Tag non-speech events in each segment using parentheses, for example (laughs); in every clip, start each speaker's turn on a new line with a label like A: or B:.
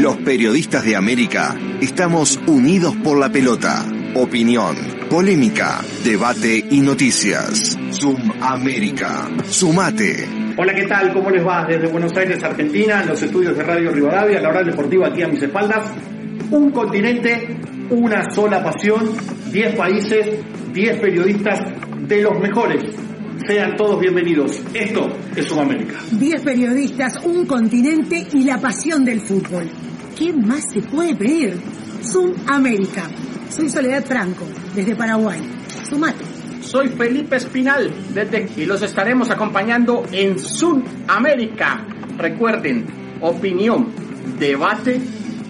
A: Los periodistas de América estamos unidos por la pelota. Opinión, polémica, debate y noticias. Zoom América. Sumate.
B: Hola, ¿qué tal? ¿Cómo les va? Desde Buenos Aires, Argentina, en los estudios de Radio Rivadavia, la hora deportiva aquí a mis espaldas. Un continente, una sola pasión, 10 países, 10 periodistas de los mejores. Sean todos bienvenidos. Esto es Sudamérica.
C: 10 periodistas, un continente y la pasión del fútbol. ¿Qué más se puede pedir? Zoom América. Soy Soledad Franco, desde Paraguay. Sumate.
D: Soy Felipe Espinal, desde y los estaremos acompañando en Zoom América. Recuerden, opinión, debate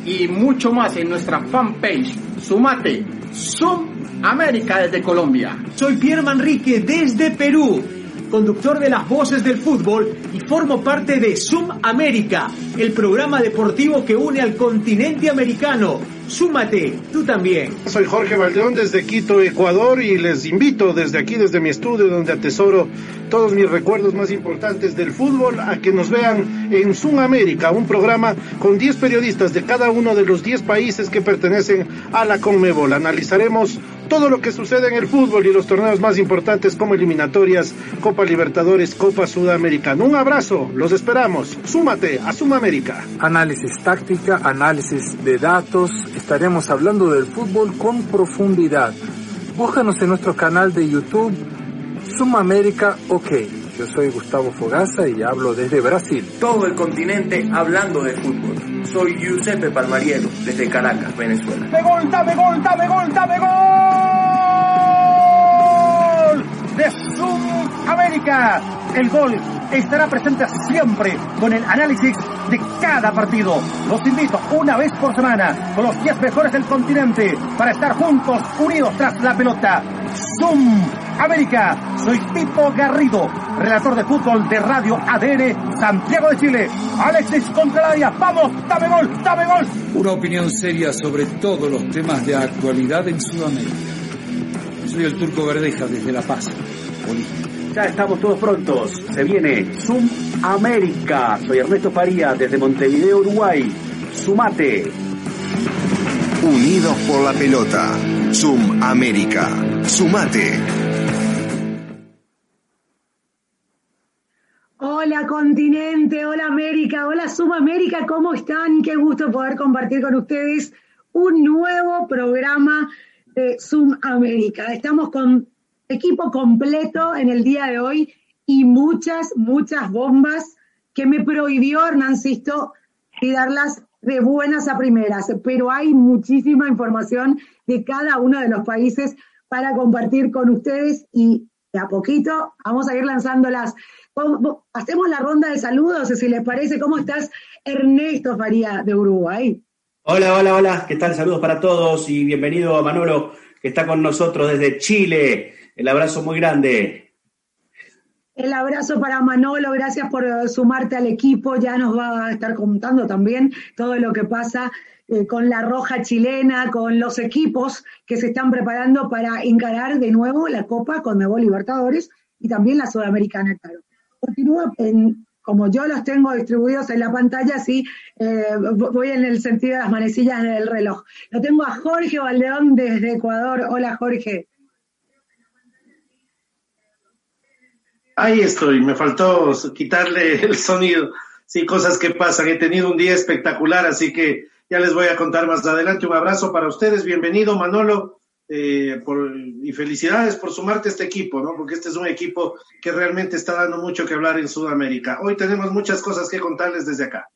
D: y mucho más en nuestra fanpage. Sumate, Zoom América desde Colombia.
E: Soy Pierre Manrique desde Perú, conductor de las voces del fútbol y formo parte de Zoom América, el programa deportivo que une al continente americano. Súmate, tú también.
F: Soy Jorge Valdeón desde Quito, Ecuador y les invito desde aquí, desde mi estudio donde atesoro todos mis recuerdos más importantes del fútbol a que nos vean en Zoom América, un programa con 10 periodistas de cada uno de los 10 países que pertenecen a la Conmebol. Analizaremos todo lo que sucede en el fútbol y los torneos más importantes como eliminatorias, Copa Libertadores, Copa Sudamericana. Un abrazo, los esperamos. Súmate a Sudamérica.
G: Análisis táctica, análisis de datos, estaremos hablando del fútbol con profundidad. Búscanos en nuestro canal de YouTube, Sumamérica OK. Yo soy Gustavo Fogaza y hablo desde Brasil.
H: Todo el continente hablando de fútbol. Soy Giuseppe Palmariero, desde Caracas, Venezuela.
I: ¡Me gol, dame gol, dame gol, dame gol! De América. El gol estará presente siempre con el análisis de cada partido. Los invito una vez por semana con los 10 mejores del continente para estar juntos, unidos tras la pelota. Zoom América. Soy Pipo Garrido, relator de fútbol de Radio ADN Santiago de Chile. Alexis Contraria, vamos, dame gol, dame gol.
J: Una opinión seria sobre todos los temas de actualidad en Sudamérica. Soy el Turco Verdeja desde La Paz, Bolivia.
B: Ya estamos todos prontos. Se viene Zoom América. Soy Ernesto Faría desde Montevideo, Uruguay. Sumate.
A: Unidos por la pelota. Zoom América. Sumate.
C: Hola continente, hola América, hola Sumamérica, ¿cómo están? Qué gusto poder compartir con ustedes un nuevo programa de Zoom América. Estamos con equipo completo en el día de hoy y muchas, muchas bombas que me prohibió Hernán Sisto y darlas de buenas a primeras, pero hay muchísima información de cada uno de los países para compartir con ustedes y de a poquito vamos a ir lanzándolas. Hacemos la ronda de saludos, si les parece. ¿Cómo estás, Ernesto Faría de Uruguay?
B: Hola, hola, hola. ¿Qué tal? Saludos para todos y bienvenido a Manolo, que está con nosotros desde Chile. El abrazo muy grande.
C: El abrazo para Manolo, gracias por sumarte al equipo. Ya nos va a estar contando también todo lo que pasa eh, con la roja chilena, con los equipos que se están preparando para encarar de nuevo la Copa con Conmebol Libertadores y también la Sudamericana, claro. Continúa en como yo los tengo distribuidos en la pantalla, sí, eh, voy en el sentido de las manecillas del reloj. Lo tengo a Jorge Valdeón desde Ecuador. Hola, Jorge.
F: Ahí estoy, me faltó quitarle el sonido. Sí, cosas que pasan. He tenido un día espectacular, así que ya les voy a contar más adelante. Un abrazo para ustedes. Bienvenido, Manolo. Eh, y felicidades por sumarte a este equipo, ¿no? Porque este es un equipo que realmente está dando mucho que hablar en Sudamérica. Hoy tenemos muchas cosas que contarles desde acá.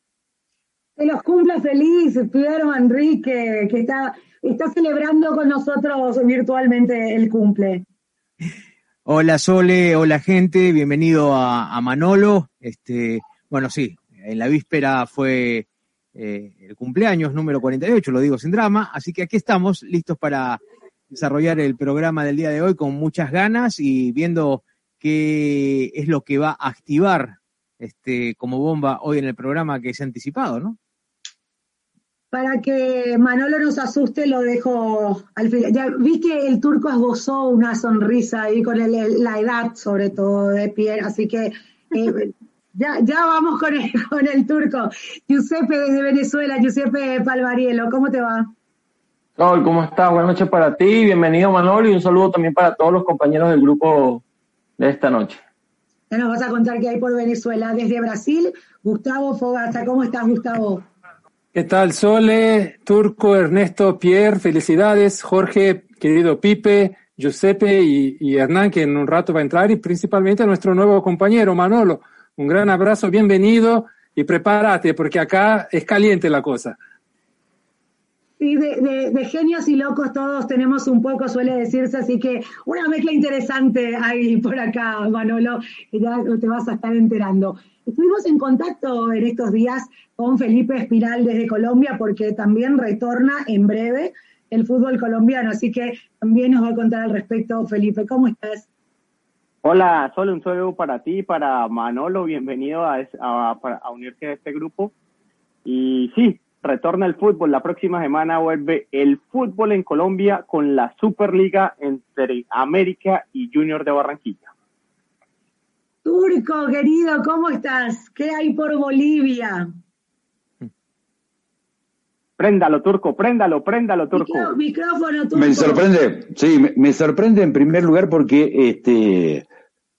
C: Que los cumpla feliz, Piero Enrique, que está, está celebrando con nosotros virtualmente el cumple.
K: Hola Sole, hola gente, bienvenido a, Manolo. Este, bueno, sí, en la víspera fue eh, el cumpleaños número 48, lo digo sin drama, así que aquí estamos listos para desarrollar el programa del día de hoy con muchas ganas y viendo qué es lo que va a activar este, como bomba hoy en el programa que se ha anticipado, ¿no?
C: Para que Manolo nos asuste, lo dejo al final. Ya vi que el turco esbozó una sonrisa ahí con la edad, sobre todo, de Pierre, así que eh, (laughs) ya, ya vamos con el, con el turco. Giuseppe desde Venezuela, Giuseppe Palvarielo, ¿cómo te va?
L: Hola, ¿cómo estás? Buenas noches para ti, bienvenido Manolo y un saludo también para todos los compañeros del grupo de esta noche.
C: Ya nos vas a contar qué hay por Venezuela. Desde Brasil, Gustavo Fogata, ¿cómo estás Gustavo?
G: ¿Qué tal, Sole, Turco, Ernesto, Pierre? Felicidades, Jorge, querido Pipe, Giuseppe y, Hernán, que en un rato va a entrar, y principalmente a nuestro nuevo compañero Manolo. Un gran abrazo, bienvenido y prepárate, porque acá es caliente la cosa.
C: Sí, de, genios y locos todos tenemos un poco, suele decirse, así que una mezcla interesante hay por acá, Manolo, ya te vas a estar enterando. Estuvimos en contacto en estos días con Felipe Espiral desde Colombia, porque también retorna en breve el fútbol colombiano, así que también nos va a contar al respecto, Felipe. ¿Cómo estás?
M: Hola, solo un saludo para ti, para Manolo, bienvenido a, a, a unirse a este grupo. Y sí, retorna el fútbol. La próxima semana vuelve el fútbol en Colombia con la Superliga entre América y Junior de Barranquilla.
C: Turco, querido, ¿cómo estás? ¿Qué hay por Bolivia?
M: Préndalo, Turco, préndalo, préndalo, Turco.
C: Micrófono, Turco.
N: Me sorprende, sí, me, me sorprende en primer lugar porque este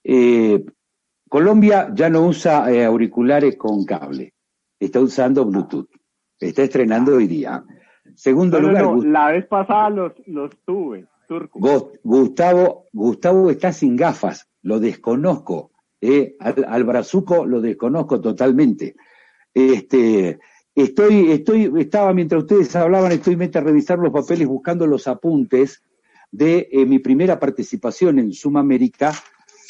N: eh, Colombia ya no usa eh, auriculares con cable, está usando Bluetooth. Está estrenando hoy día. Segundo
M: no,
N: lugar.
M: No, la vez pasada los, los tuve, turco.
N: Gustavo, Gustavo está sin gafas, lo desconozco. Eh, al, brazuco lo desconozco totalmente. Este, estoy, estoy, estaba mientras ustedes hablaban, estoy mete a revisar los papeles buscando los apuntes de eh, mi primera participación en Sumamérica,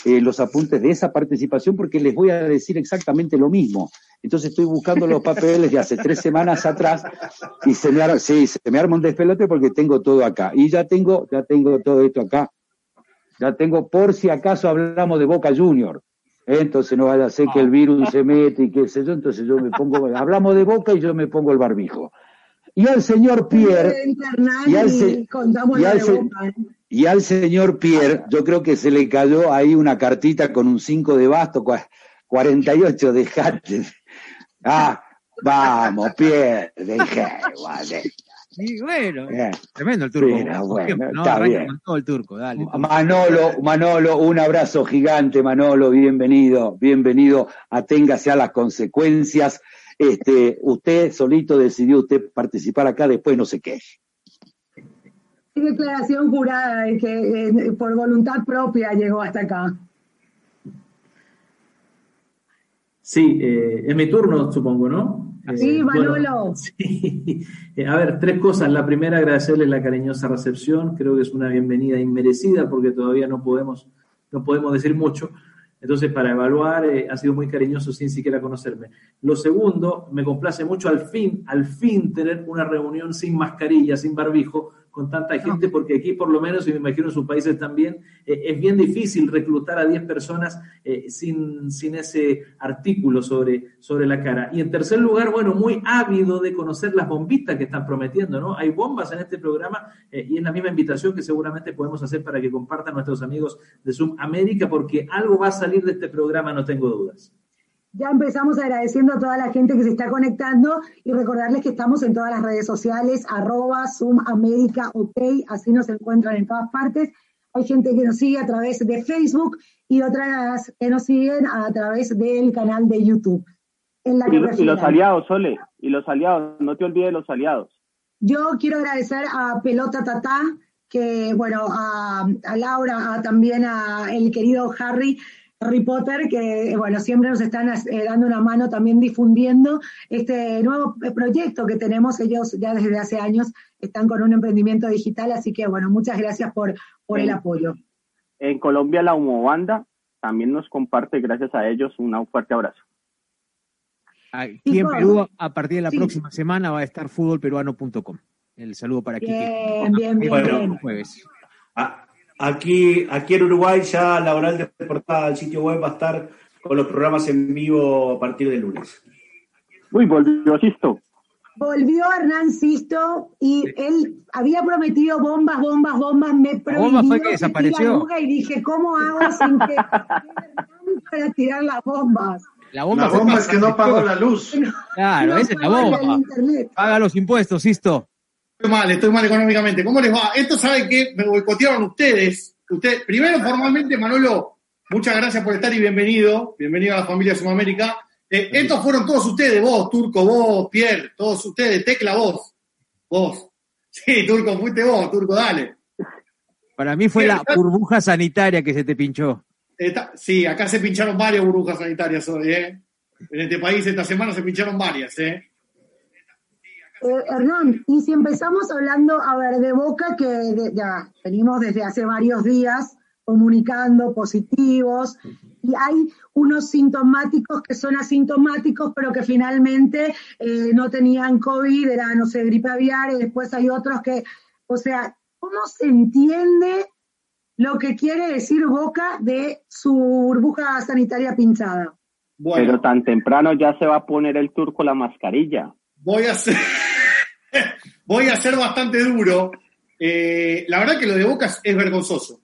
N: eh, los apuntes de esa participación, porque les voy a decir exactamente lo mismo. Entonces estoy buscando los papeles de hace tres semanas atrás y se me, arma, sí, se me arma un despelote porque tengo todo acá. Y ya tengo, ya tengo todo esto acá. Ya tengo, por si acaso hablamos de Boca Junior. ¿Eh? Entonces no vaya a ser que el virus se mete y qué sé yo. Entonces yo me pongo, hablamos de Boca y yo me pongo el barbijo. Y al señor Pierre, y al, se, y, al se, y al señor Pierre, yo creo que se le cayó ahí una cartita con un 5 de basto, 48, dejate. Ah, vamos, Pierre, dejé, vale.
K: Sí, bueno, bien. tremendo el turco.
N: Mira, bueno, no, está bien.
K: Con todo el turco, dale. Turco.
N: Manolo, Manolo, un abrazo gigante, Manolo, bienvenido, bienvenido, aténgase a las consecuencias. Este, usted solito decidió usted participar acá, después no se queje.
C: Declaración jurada de que eh, por voluntad propia llegó hasta acá.
O: Sí, eh, es mi turno, supongo, ¿no?
C: Sí, Manolo.
O: Bueno, (laughs) sí. A ver, tres cosas. La primera, agradecerles la cariñosa recepción. Creo que es una bienvenida inmerecida porque todavía no podemos, no podemos decir mucho. Entonces, para evaluar, eh, ha sido muy cariñoso sin siquiera conocerme. Lo segundo, me complace mucho al fin, al fin tener una reunión sin mascarilla, sin barbijo, con tanta gente, porque aquí por lo menos, y me imagino en sus países también, eh, es bien difícil reclutar a 10 personas eh, sin, sin ese artículo sobre, sobre la cara. Y en tercer lugar, bueno, muy ávido de conocer las bombitas que están prometiendo, ¿no? Hay bombas en este programa eh, y es la misma invitación que seguramente podemos hacer para que compartan nuestros amigos de Zoom América, porque algo va a salir de este programa, no tengo dudas.
C: Ya empezamos agradeciendo a toda la gente que se está conectando y recordarles que estamos en todas las redes sociales, arroba Zoom América OK, así nos encuentran en todas partes. Hay gente que nos sigue a través de Facebook y otras que nos siguen a través del canal de YouTube. En la
M: y, y los aliados, Sole, y los aliados, no te olvides de los aliados.
C: Yo quiero agradecer a Pelota Tatá, que bueno, a, a Laura, a, también a el querido Harry, Harry Potter, que bueno, siempre nos están eh, dando una mano también difundiendo este nuevo proyecto que tenemos. Ellos ya desde hace años están con un emprendimiento digital, así que bueno, muchas gracias por, por el apoyo.
M: En Colombia la Humobanda también nos comparte, gracias a ellos, un fuerte abrazo.
K: Aquí en Perú, a partir de la próxima semana, va a estar fútbolperuano.com. El saludo para aquí.
C: Bien, bien, bien. Bueno,
K: jueves.
P: Aquí, aquí en Uruguay ya la oral de portada del sitio web va a estar con los programas en vivo a partir de lunes.
M: Uy, volvió Sisto.
C: Volvió Hernán Sisto y él había prometido bombas, bombas, bombas. Me prohibió
K: fue que desapareció.
C: y dije, ¿cómo hago sin que para tirar las bombas?
K: La bomba,
F: la bomba es que no pagó la luz.
K: Claro,
C: No
K: esa es la
C: pago
K: bomba. Paga los impuestos, Sisto.
B: Estoy mal, estoy mal económicamente. ¿Cómo les va? Esto sabe que me boicotearon ustedes. Usted, primero, formalmente, Manolo, muchas gracias por estar y bienvenido. Bienvenido a la familia Sudamérica. Eh, estos fueron todos ustedes, vos, Turco, vos, Pierre, todos ustedes, Tecla, vos. Vos. Sí, Turco, fuiste vos, Turco, dale.
K: Para mí fue la burbuja sanitaria que se te pinchó.
B: Está- sí, acá se pincharon varias burbujas sanitarias hoy, ¿eh? En este país esta semana se pincharon varias, ¿eh?
C: Eh, Hernán, y si empezamos hablando, a ver, de Boca, que de- ya venimos desde hace varios días comunicando positivos, y hay unos sintomáticos que son asintomáticos, pero que finalmente eh, no tenían COVID, era, no sé, gripe aviar, y después hay otros que, o sea, ¿cómo se entiende lo que quiere decir Boca de su burbuja sanitaria pinchada?
M: Pero tan temprano ya se va a poner el turco la mascarilla.
B: Voy a ser, voy a ser bastante duro. Eh, la verdad que lo de Boca es, vergonzoso.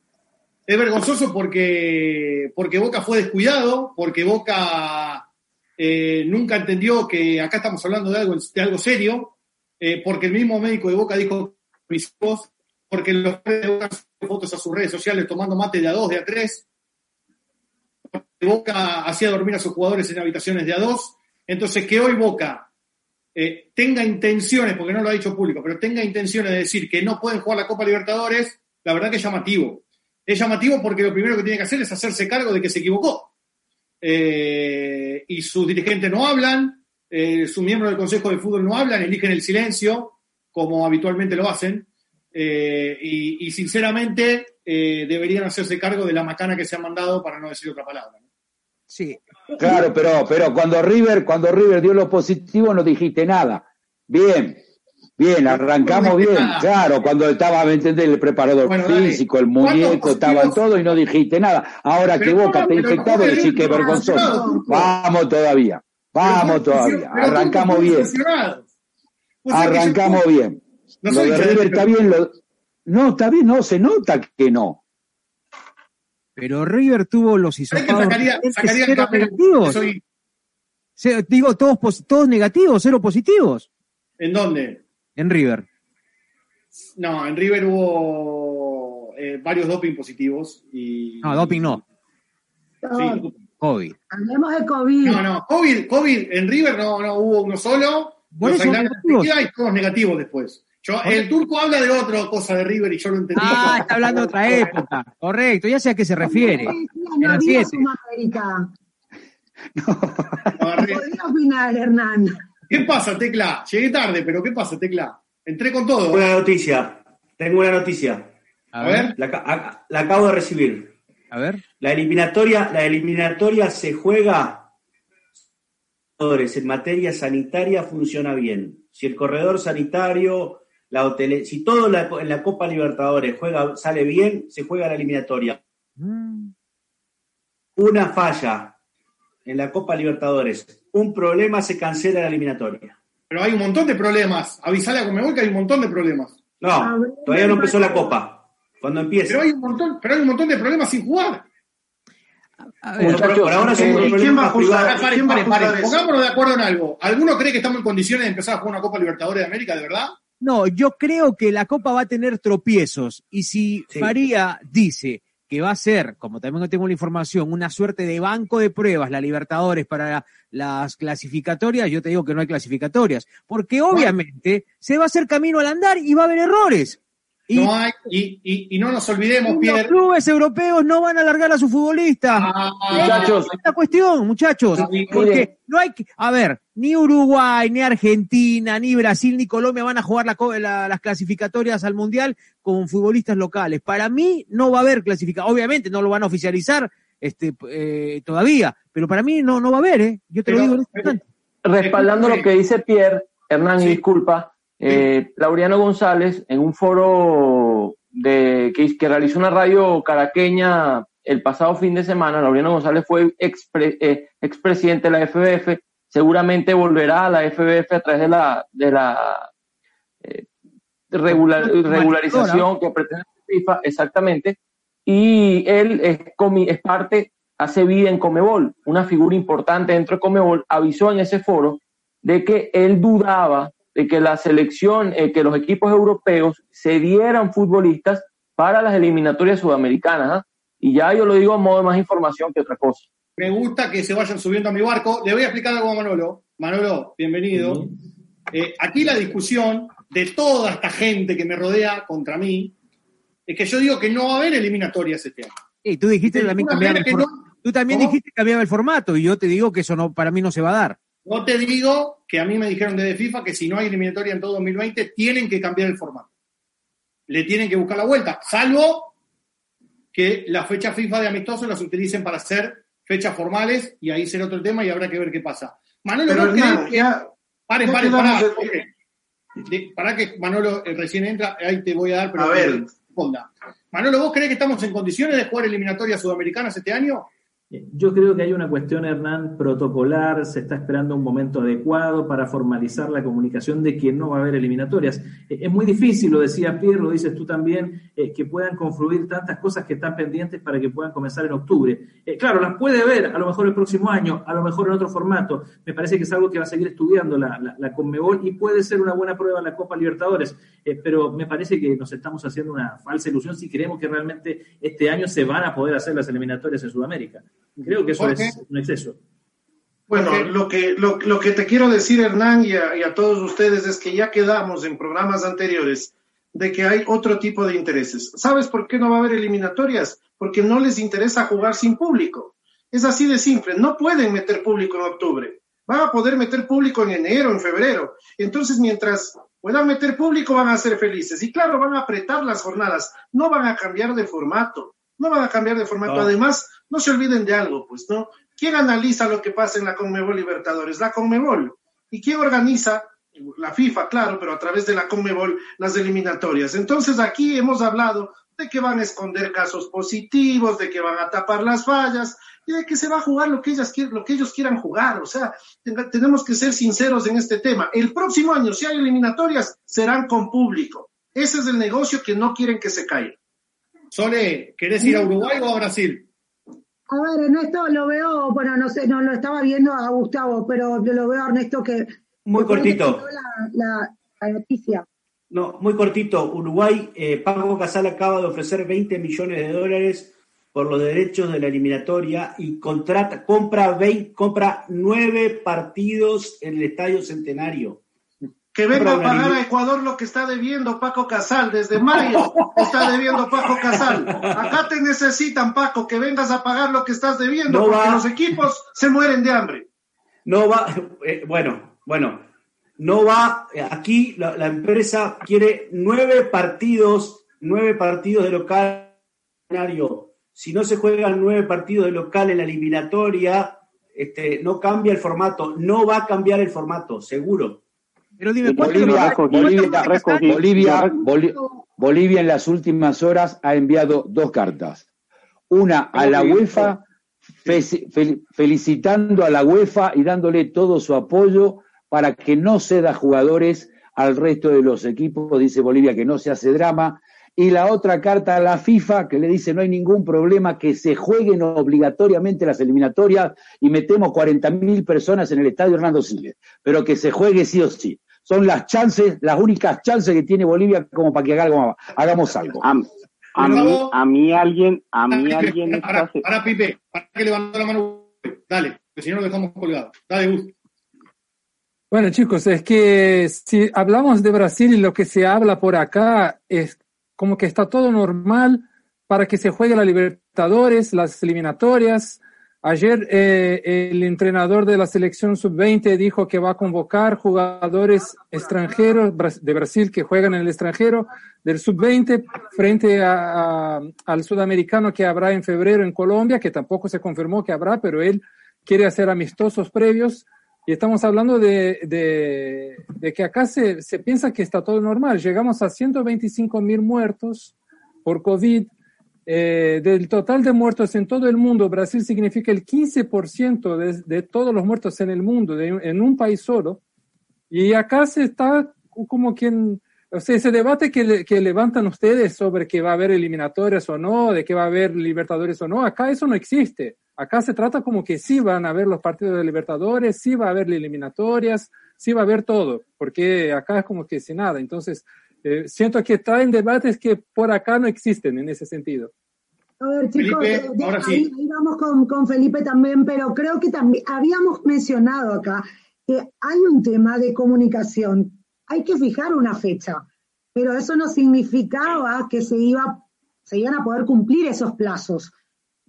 B: Es vergonzoso porque, porque Boca fue descuidado, porque Boca eh, nunca entendió que acá estamos hablando de algo, de algo serio, eh, porque el mismo médico de Boca dijo mis hijos, porque los de Boca fotos a sus redes sociales tomando mate de a dos, de a tres, Boca hacía dormir a sus jugadores en habitaciones de a dos, entonces que hoy Boca eh, tenga intenciones, porque no lo ha dicho público, pero tenga intenciones de decir que no pueden jugar la Copa Libertadores, la verdad que es llamativo. Es llamativo porque lo primero que tiene que hacer es hacerse cargo de que se equivocó. Eh, y sus dirigentes no hablan, eh, sus miembros del Consejo de Fútbol no hablan, eligen el silencio, como habitualmente lo hacen. Y, sinceramente deberían hacerse cargo de la macana que se han mandado, para no decir otra palabra.
K: Sí.
N: Claro, pero, pero cuando River, cuando River dio lo positivo no dijiste nada. Bien, bien, arrancamos bien. Claro, cuando estaba, ¿me entendés? El preparador
B: Bueno, dale.
N: físico, el
B: ¿Cuántos
N: muñeco, estaban todo y no dijiste nada. Ahora que Boca ha
B: Pero
N: infectado,
B: ¿cómo
N: decís que es vergonzoso. Vamos todavía, vamos todavía.
B: Pero ¿cómo
N: Arrancamos bien, arrancamos bien.
B: No
N: Lo de River. está bien, lo... no, está bien, no, se nota que no.
K: Pero River tuvo los
B: ¿Sabés que
K: hisopados
B: sacaría, sacaría el
K: cero
B: campeón?
K: negativos.
B: Soy-
K: digo, todos, todos negativos, cero positivos
B: ¿En dónde?
K: en River.
B: No, en River hubo eh, varios doping positivos. Y,
K: No, doping no,
B: Sí.
K: COVID.
C: Hablemos de COVID.
B: No, no, COVID, COVID en River no, no hubo uno solo. Los
K: negativos.
B: y todos negativos después. Yo, el turco habla de otra cosa de River y yo lo entendí.
K: Ah, está hablando de otra (laughs) época. Correcto, ya sé a qué se refiere.
C: No. (laughs) Podría opinar, Hernán.
B: ¿Qué pasa, Tecla? Llegué tarde, pero ¿qué pasa, Tecla? Entré con todo.
P: Buena noticia. Tengo una noticia.
B: A ver.
P: La, ca- a- la acabo de recibir.
K: A ver.
P: La eliminatoria, la eliminatoria se juega en materia sanitaria funciona bien. Si el corredor sanitario, la si todo la- en la Copa Libertadores juega, sale bien, se juega la eliminatoria. Una falla en la Copa Libertadores, un problema se cancela la eliminatoria.
B: Pero hay un montón de problemas. Avisale a Comebol que hay un montón de problemas.
P: No, todavía no empezó la Copa. Cuando empiece.
B: Pero hay un montón, pero hay un montón de problemas sin jugar. Muchachos, por ahora eh, ¿quién va a juzgar? Paren, paren, paren. Pongámonos de acuerdo en algo. ¿Alguno cree que estamos en condiciones de empezar a jugar una Copa Libertadores de América, de verdad?
K: No, yo creo que la Copa va a tener tropiezos. Y si Faría dice que va a ser, como también tengo la información, una suerte de banco de pruebas, la Libertadores para las clasificatorias, yo te digo que no hay clasificatorias, porque obviamente se va a hacer camino al andar y va a haber errores.
B: Y, no hay, y, no nos olvidemos, Pierre.
K: Los clubes europeos no van a alargar a sus futbolistas.
B: Ah,
K: muchachos. Es cuestión, muchachos. porque no hay que, a ver, ni Uruguay, ni Argentina, ni Brasil, ni Colombia van a jugar las clasificatorias al Mundial con futbolistas locales. Para mí no va a haber clasificación. Obviamente no lo van a oficializar este, eh, todavía, pero para mí no, no va a haber, ¿eh? Yo te lo digo en este
L: Respaldando lo que dice Pierre, Hernán, disculpa, eh, Laureano González, en un foro de, que, realizó una radio caraqueña el pasado fin de semana, Laureano González fue eh, expresidente de la FBF, seguramente volverá a la FBF a través de la, de la eh, regularización que pretende FIFA, exactamente, y él es, es parte, hace vida en Comebol, una figura importante dentro de Comebol, avisó en ese foro de que él dudaba de que la selección, eh, que los equipos europeos se dieran futbolistas para las eliminatorias sudamericanas. ¿ah? Y ya yo lo digo a modo de más información que otra cosa.
B: Me gusta que se vayan subiendo a mi barco. Le voy a explicar algo a Manolo. Manolo, bienvenido. Eh, aquí la discusión de toda esta gente que me rodea contra mí es que yo digo que no va a haber eliminatorias este año.
K: Y tú dijiste también cambiar el Tú también dijiste que cambiaba el formato y yo te digo que eso no, para mí no se va a dar.
B: No te digo que a mí me dijeron desde FIFA que si no hay eliminatoria en todo 2020, tienen que cambiar el formato. Le tienen que buscar la vuelta, salvo que las fechas FIFA de amistosos las utilicen para hacer fechas formales y ahí será otro tema y habrá que ver qué pasa. Manolo, ¿vos crees que... Paren, paren, Para que Manolo eh, recién entra, ahí te voy a dar, pero
F: a ver.
B: Manolo, ¿vos crees que estamos en condiciones de jugar eliminatorias sudamericanas este año?
O: Yo creo que hay una cuestión, Hernán, protocolar, se está esperando un momento adecuado para formalizar la comunicación de que no va a haber eliminatorias. Eh, es muy difícil, lo decía Pierre, lo dices tú también, eh, que puedan confluir tantas cosas que están pendientes para que puedan comenzar en octubre. Eh, claro, las puede ver a lo mejor el próximo año, a lo mejor en otro formato. Me parece que es algo que va a seguir estudiando la, la, Conmebol y puede ser una buena prueba la Copa Libertadores, pero me parece que nos estamos haciendo una falsa ilusión si creemos que realmente este año se van a poder hacer las eliminatorias en Sudamérica. Creo que eso es un exceso.
F: Bueno, lo que, lo, que te quiero decir, Hernán, y a, todos ustedes es que ya quedamos en programas anteriores de que hay otro tipo de intereses. ¿Sabes por qué no va a haber eliminatorias? Porque no les interesa jugar sin público. Es así de simple. No pueden meter público en octubre. Van a poder meter público en enero, en febrero. Entonces, mientras puedan meter público, van a ser felices. Y claro, van a apretar las jornadas. No van a cambiar de formato. No van a cambiar de formato. Además, no se olviden de algo, pues, ¿no? ¿Quién analiza lo que pasa en la Conmebol Libertadores? La Conmebol. ¿Y quién organiza? La FIFA, claro, pero a través de la Conmebol las eliminatorias. Entonces aquí hemos hablado de que van a esconder casos positivos, de que van a tapar las fallas y de que se va a jugar lo que, ellas, lo que ellos quieran jugar. O sea, tenemos que ser sinceros en este tema. El próximo año, si hay eliminatorias, serán con público. Ese es el negocio que no quieren que se caiga.
B: Sole, ¿querés ir a Uruguay o a Brasil?
C: A ver, Ernesto, lo veo, bueno, no sé, no lo estaba viendo a Gustavo, pero lo veo a Ernesto que...
P: Muy cortito.
C: La, noticia.
P: No, muy cortito. Uruguay, eh, Paco Casal acaba de ofrecer 20 millones de dólares por los derechos de la eliminatoria y contrata, compra, 20, compra nueve partidos en el Estadio Centenario.
F: Que venga a pagar a Ecuador lo que está debiendo Paco Casal. Desde mayo está debiendo Paco Casal. Acá te necesitan, Paco, que vengas a pagar lo que estás debiendo, porque los equipos se mueren de hambre.
P: No va, eh, bueno, bueno, no va, aquí la, empresa quiere nueve partidos, nueve partidos de local. Si no se juegan nueve partidos de local en la eliminatoria, este, no cambia el formato, no va a cambiar el formato, seguro.
N: Pero dime, Bolivia, Bolivia, Bolivia, en las últimas horas ha enviado dos cartas. Una a la UEFA felicitando a la UEFA y dándole todo su apoyo para que no ceda jugadores al resto de los equipos. Dice Bolivia que no se hace drama. Y la otra carta a la FIFA que le dice no hay ningún problema que se jueguen obligatoriamente las eliminatorias y metemos 40.000 personas en el estadio Hernando Siles, pero que se juegue sí o sí. Son las chances, las únicas chances que tiene Bolivia como para que hagamos, hagamos algo.
M: A, a mí, a mí alguien, a mí alguien
B: Ahora, ahora, Pipe, para que levantó la mano, dale, que si no lo dejamos colgado. Dale, Gus.
G: Bueno, chicos, es que si hablamos de Brasil y lo que se habla por acá es como que está todo normal para que se juegue la Libertadores, las eliminatorias. Ayer eh, el entrenador de la selección sub-20 dijo que va a convocar jugadores extranjeros de Brasil que juegan en el extranjero del sub-20 frente a, a, al sudamericano que habrá en febrero en Colombia, que tampoco se confirmó que habrá, pero él quiere hacer amistosos previos. Y estamos hablando de, de, de que acá se, se, piensa que está todo normal. Llegamos a 125 mil muertos por COVID. Eh, del total de muertos en todo el mundo, Brasil significa el 15% de, de todos los muertos en el mundo, en un país solo. Y acá se está como quien, o sea, ese debate que, que levantan ustedes sobre que va a haber eliminatorias o no, de que va a haber libertadores o no, acá eso no existe. Acá se trata como que sí van a haber los partidos de Libertadores, sí va a haber eliminatorias, sí va a haber todo, porque acá es como que sin nada. Entonces, eh, siento que traen debates que por acá no existen en ese sentido.
C: A ver, chicos, Felipe, eh, ahora ahí, sí. ahí, vamos con, con Felipe también, pero creo que también habíamos mencionado acá que hay un tema de comunicación. Hay que fijar una fecha, pero eso no significaba que se, iba, se iban a poder cumplir esos plazos.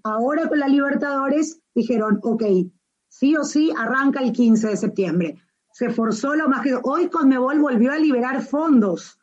C: Ahora con la Libertadores dijeron, ok, sí o sí arranca el 15 de septiembre. Se forzó lo más que... Hoy Conmebol volvió a liberar fondos.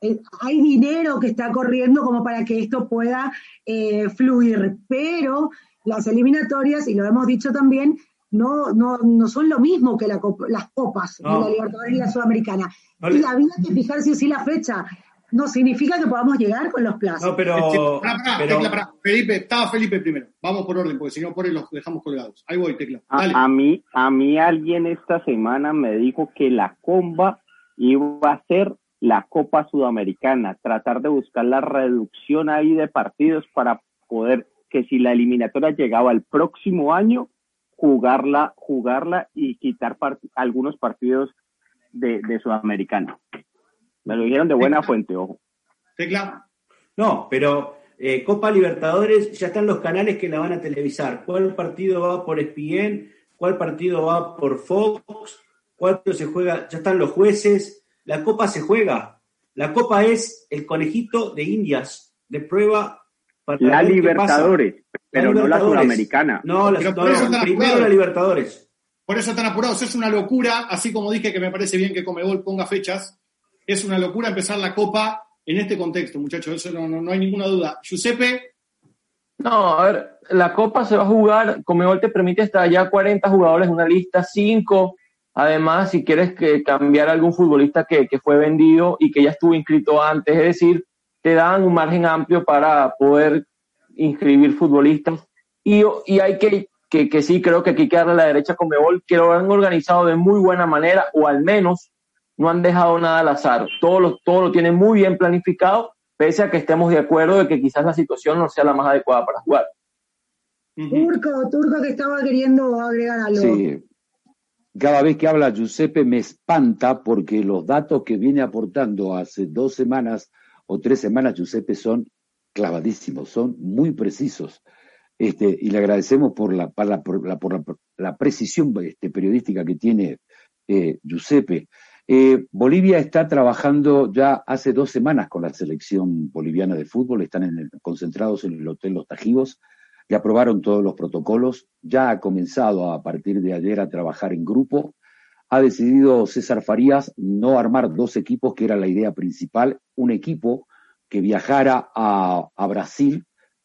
C: Eh, hay dinero que está corriendo como para que esto pueda eh, fluir, pero las eliminatorias, y lo hemos dicho también, no, no, no son lo mismo que la, las copas no. de la Libertadores y la Sudamericana. No y había que fijar sí o sí la fecha no significa que podamos llegar con los plazos.
B: No, pero. Pará, pero... Tecla, pará. Felipe, estaba Felipe primero. Vamos por orden, porque si no, por ahí los dejamos colgados. Ahí voy, Tecla.
M: Dale. A, a, mí, a mí alguien esta semana me dijo que la comba iba a ser la Copa Sudamericana, tratar de buscar la reducción ahí de partidos para poder que si la eliminatoria llegaba el próximo año, jugarla, jugarla y quitar part algunos partidos de, de Sudamericana. Me lo dijeron de buena
B: Tecla.
M: fuente, ojo.
B: Tecla.
P: No, pero eh, Copa Libertadores ya están los canales que la van a televisar. ¿Cuál partido va por ESPN? ¿Cuál partido va por Fox? ¿Cuál se juega? Ya están los jueces. La Copa se juega. La Copa es el conejito de Indias de prueba
M: la Libertadores, pero
P: la
M: no la Sudamericana.
P: No, la,
B: Pero
P: no,
B: por eso
P: no,
B: están
P: primero
B: apurados.
P: la Libertadores.
B: Por eso están apurados. Es una locura, así como dije que me parece bien que Comebol ponga fechas. Es una locura empezar la Copa en este contexto, muchachos. Eso no, no, no hay ninguna duda. Giuseppe,
L: No, a ver, la Copa se va a jugar, Comebol te permite hasta ya 40 jugadores en una lista, 5. Además, si quieres que cambiar a algún futbolista que, que fue vendido y que ya estuvo inscrito antes, es decir, te dan un margen amplio para poder inscribir futbolistas. Y, y hay que, que, que sí, creo que aquí hay que darle a la derecha a Comebol, que lo han organizado de muy buena manera, o al menos no han dejado nada al azar. Todo lo, todo lo tienen muy bien planificado, pese a que estemos de acuerdo de que quizás la situación no sea la más adecuada para jugar.
C: Turco, Turco que estaba queriendo agregar algo.
N: Sí. Cada vez que habla Giuseppe me espanta porque los datos que viene aportando hace dos semanas o tres semanas Giuseppe son clavadísimos, son muy precisos. Este, y le agradecemos por la, por la, por la, precisión este, periodística que tiene eh, Giuseppe. Eh, Bolivia está trabajando ya hace dos semanas con la selección boliviana de fútbol, están concentrados en el Hotel Los Tajivos, ya aprobaron todos los protocolos, ya ha comenzado a partir de ayer a trabajar en grupo, ha decidido César Farías no armar dos equipos, que era la idea principal, un equipo que viajara a, Brasil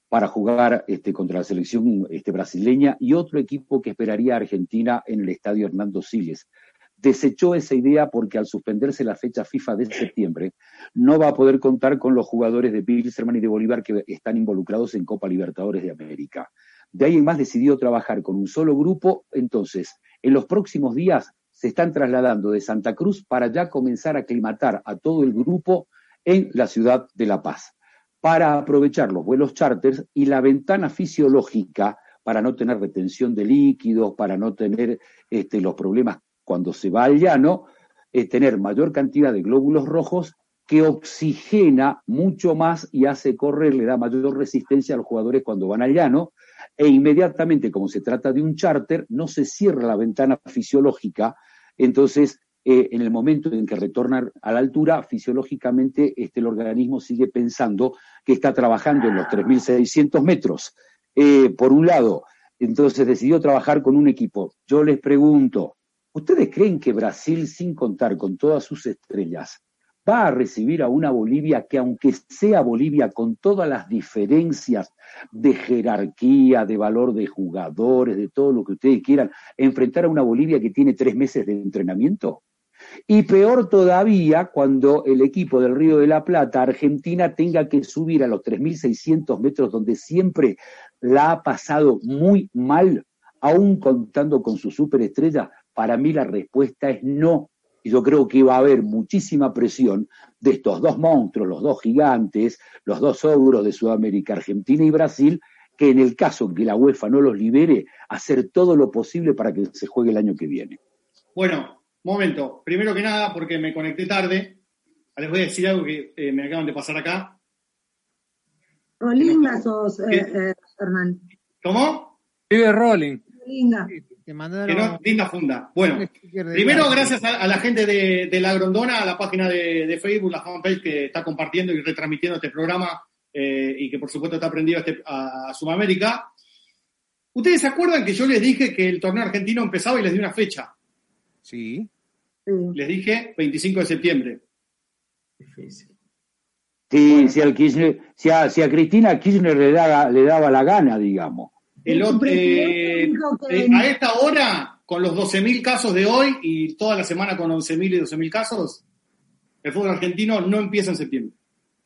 N: para jugar este, contra la selección este, brasileña y otro equipo que esperaría a Argentina en el estadio Hernando Siles desechó esa idea porque al suspenderse la fecha FIFA de septiembre, no va a poder contar con los jugadores de Pilserman y de Bolívar que están involucrados en Copa Libertadores de América. De ahí en más decidió trabajar con un solo grupo, entonces, en los próximos días se están trasladando de Santa Cruz para ya comenzar a aclimatar a todo el grupo en la ciudad de La Paz. para aprovechar los vuelos charters y la ventana fisiológica para no tener retención de líquidos, para no tener este, los problemas cuando se va al llano, tener mayor cantidad de glóbulos rojos que oxigena mucho más y hace correr, le da mayor resistencia a los jugadores cuando van al llano, e inmediatamente, como se trata de un charter, no se cierra la ventana fisiológica, entonces eh, en el momento en que retorna a la altura, fisiológicamente este, el organismo sigue pensando que está trabajando en los 3.600 metros. Eh, por un lado, entonces decidió trabajar con un equipo. Yo les pregunto, ¿ustedes creen que Brasil, sin contar con todas sus estrellas, va a recibir a una Bolivia que aunque sea Bolivia con todas las diferencias de jerarquía, de valor de jugadores, de todo lo que ustedes quieran, enfrentar a una Bolivia que tiene tres meses de entrenamiento? Y peor todavía cuando el equipo del Río de la Plata, Argentina, tenga que subir a los 3.600 metros donde siempre la ha pasado muy mal, aún contando con su superestrella. Para mí la respuesta es no. Y yo creo que va a haber muchísima presión de estos dos monstruos, los dos gigantes, los dos ogros de Sudamérica, Argentina y Brasil, que en el caso que la UEFA no los libere, hacer todo lo posible para que se juegue el año que viene.
B: Bueno, momento. Primero que nada, porque me conecté tarde, les voy a decir algo que eh, me acaban de pasar acá.
C: Rolinga sos, eh, eh, Hernán.
B: ¿Cómo?
K: Vive Rolling.
C: Rolinga.
B: Que no, linda funda. Bueno, primero gracias a, a la gente de, de, La Grondona, a la página de, de, Facebook, la fanpage que está compartiendo y retransmitiendo este programa eh, y que por supuesto está aprendido a, este, a, a Sudamérica. ¿Ustedes se acuerdan que yo les dije que el torneo argentino empezaba y les di una fecha?
K: Sí.
B: Les dije 25 de septiembre.
N: Difícil. Sí, si, al Kirchner, si, a, si, a, Cristina Kirchner le daba, le daba la gana, digamos.
B: El, eh, eh, a esta hora, con los 12.000 casos de hoy y toda la semana con 11.000 y 12.000 casos, el fútbol argentino no empieza en septiembre.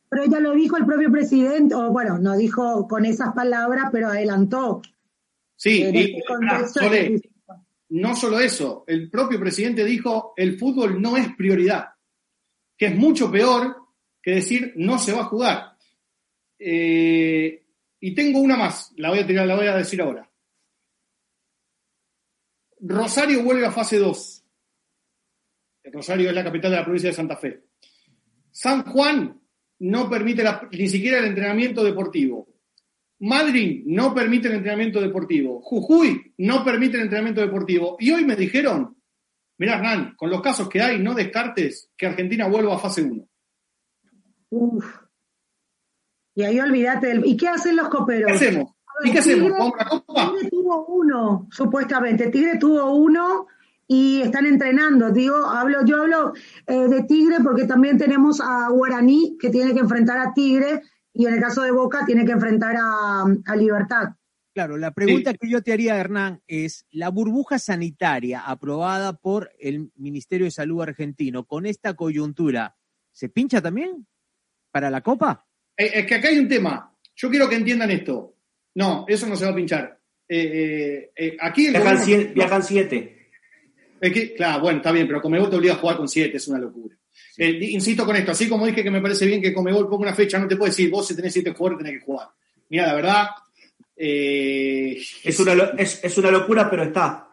C: Pero ya lo dijo el propio presidente, o bueno, no dijo con esas palabras, pero adelantó.
B: Sí, y, este no solo eso, el propio presidente dijo, el fútbol no es prioridad, que es mucho peor que decir no se va a jugar. Eh, y tengo una más, la voy, a tirar, la voy a decir ahora. Rosario vuelve a fase 2. Rosario es la capital de la provincia de Santa Fe. San Juan no permite ni siquiera el entrenamiento deportivo. Madrid no permite el entrenamiento deportivo. Jujuy no permite el entrenamiento deportivo. Y hoy me dijeron, mira Hernán, con los casos que hay, no descartes que Argentina vuelva a fase 1.
C: Uf. Y ahí olvídate del... ¿Y qué hacen los coperos?
B: ¿Qué hacemos? ¿Y qué hacemos? ¿Vamos a la copa?
C: Tigre tuvo uno, supuestamente. Tigre tuvo uno y están entrenando. Digo, hablo, yo hablo eh, de Tigre porque también tenemos a Guaraní que tiene que enfrentar a Tigre y en el caso de Boca tiene que enfrentar a, a Libertad.
K: Claro, la pregunta sí. que yo te haría, Hernán, es, ¿la burbuja sanitaria aprobada por el Ministerio de Salud argentino con esta coyuntura, ¿se pincha también para la Copa?
B: Eh, es que acá hay un tema. Yo quiero que entiendan esto. No, eso no se va a pinchar. Eh, eh, aquí
P: viajan, siete, viajan siete.
B: Es que, claro, bueno, está bien, pero Comebol te obliga a jugar con siete, es una locura. Insisto con esto, así como dije que me parece bien que Comebol ponga una fecha, no te puedo decir, vos si tenés siete jugadores tenés que jugar. Mira, la verdad.
P: Es, una, es, es, una locura, pero está.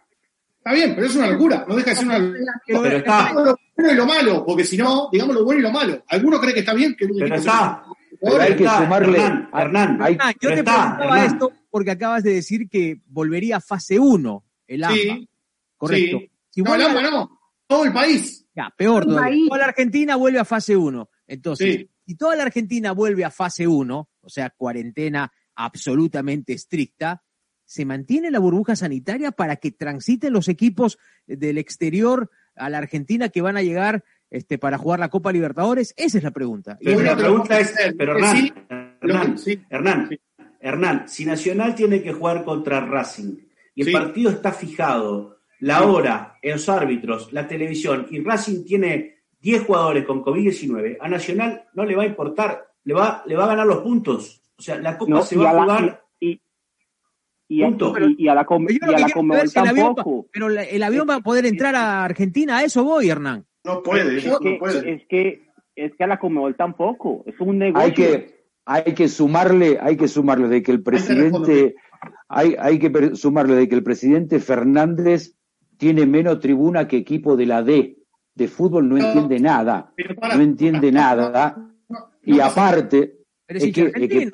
B: Está bien, pero es una locura. No deja de ser una locura.
P: Pero, está.
B: Lo bueno y lo malo, porque si no, digamos lo bueno y lo malo. Alguno cree que está bien que
P: Pero está.
N: Pero hay que sumarle.
P: Hernán, Hernán,
K: hay, ah, yo te está, preguntaba Hernán. esto porque acabas de decir que volvería a fase 1 el AMBA.
B: Sí,
K: Correcto.
B: Sí. Si no, el AMBA no. Todo el país.
K: Ya, peor todavía. Toda la Argentina vuelve a fase 1. Entonces, sí. si toda la Argentina vuelve a fase 1, o sea, cuarentena absolutamente estricta, ¿se mantiene la burbuja sanitaria para que transiten los equipos del exterior a la Argentina que van a llegar este, para jugar la Copa Libertadores? Esa es la pregunta.
P: Pero la pregunta es, pero Hernán, sí, Hernán, sí, Hernán, sí. Hernán, si Nacional tiene que jugar contra Racing y el partido está fijado, la hora, los árbitros, la televisión, y Racing tiene 10 jugadores con COVID-19, a Nacional no le va a importar, le va, le va a ganar los puntos. O sea, la Copa
M: no,
P: se va a jugar...
M: La, y, y, y, y, a la, com, y a la Conmebol tampoco.
K: Va, pero la, el avión va a poder entrar a Argentina, a eso voy, Hernán.
B: No puede,
M: es,
B: no
M: que,
B: puede.
M: Es que, es que a la Conmebol tampoco, es un negocio.
N: Hay que, hay que sumarle, hay que sumarle de que el presidente, hay, hay que sumarle de que el presidente Fernández tiene menos tribuna que equipo de la D. De fútbol no entiende nada, no entiende nada, y aparte es, que,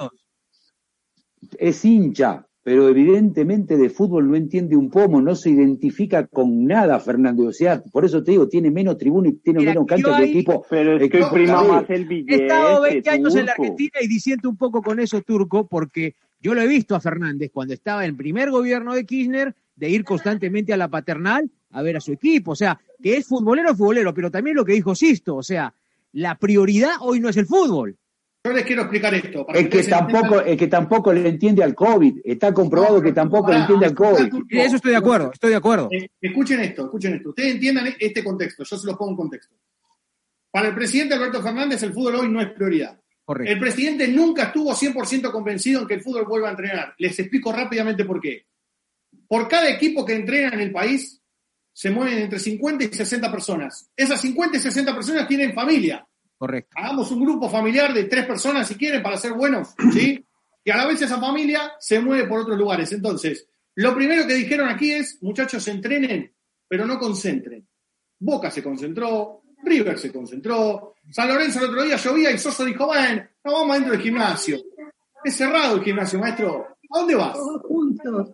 N: es hincha, pero evidentemente de fútbol no entiende un pomo, no se identifica con nada, Fernando. O sea, por eso te digo, tiene menos tribuna y tiene menos cancha que equipo.
M: Pero es que prima más el billete.
K: He estado 20 años en la Argentina y disiento un poco con eso, Turco, porque yo lo he visto a Fernández cuando estaba en el primer gobierno de Kirchner de ir constantemente a la paternal a ver a su equipo. O sea, que es futbolero, futbolero, pero también lo que dijo Sisto, o sea, la prioridad hoy no es el fútbol.
B: Yo les quiero explicar esto.
N: es, que tampoco, es que tampoco le entiende al COVID. Está comprobado que tampoco le entiende al COVID.
K: Eso estoy de acuerdo, estoy de acuerdo.
B: Eh, escuchen esto, escuchen esto. Ustedes entiendan este contexto, yo se los pongo en contexto. Para el presidente Alberto Fernández, el fútbol hoy no es prioridad. Correcto. El presidente nunca estuvo 100% convencido en que el fútbol vuelva a entrenar. Les explico rápidamente por qué. Por cada equipo que entrena en el país, se mueven entre 50 y 60 personas. Esas 50 y 60 personas tienen familia.
K: Correcto.
B: Hagamos un grupo familiar de tres personas si quieren para ser buenos, ¿sí? Y a la vez esa familia se mueve por otros lugares. Entonces, lo primero que dijeron aquí es, muchachos, entrenen, pero no concentren. Boca se concentró, River se concentró, San Lorenzo el otro día llovía y Soso dijo, bueno, no vamos dentro del gimnasio. Es cerrado el gimnasio, maestro. ¿A dónde vas?
C: juntos.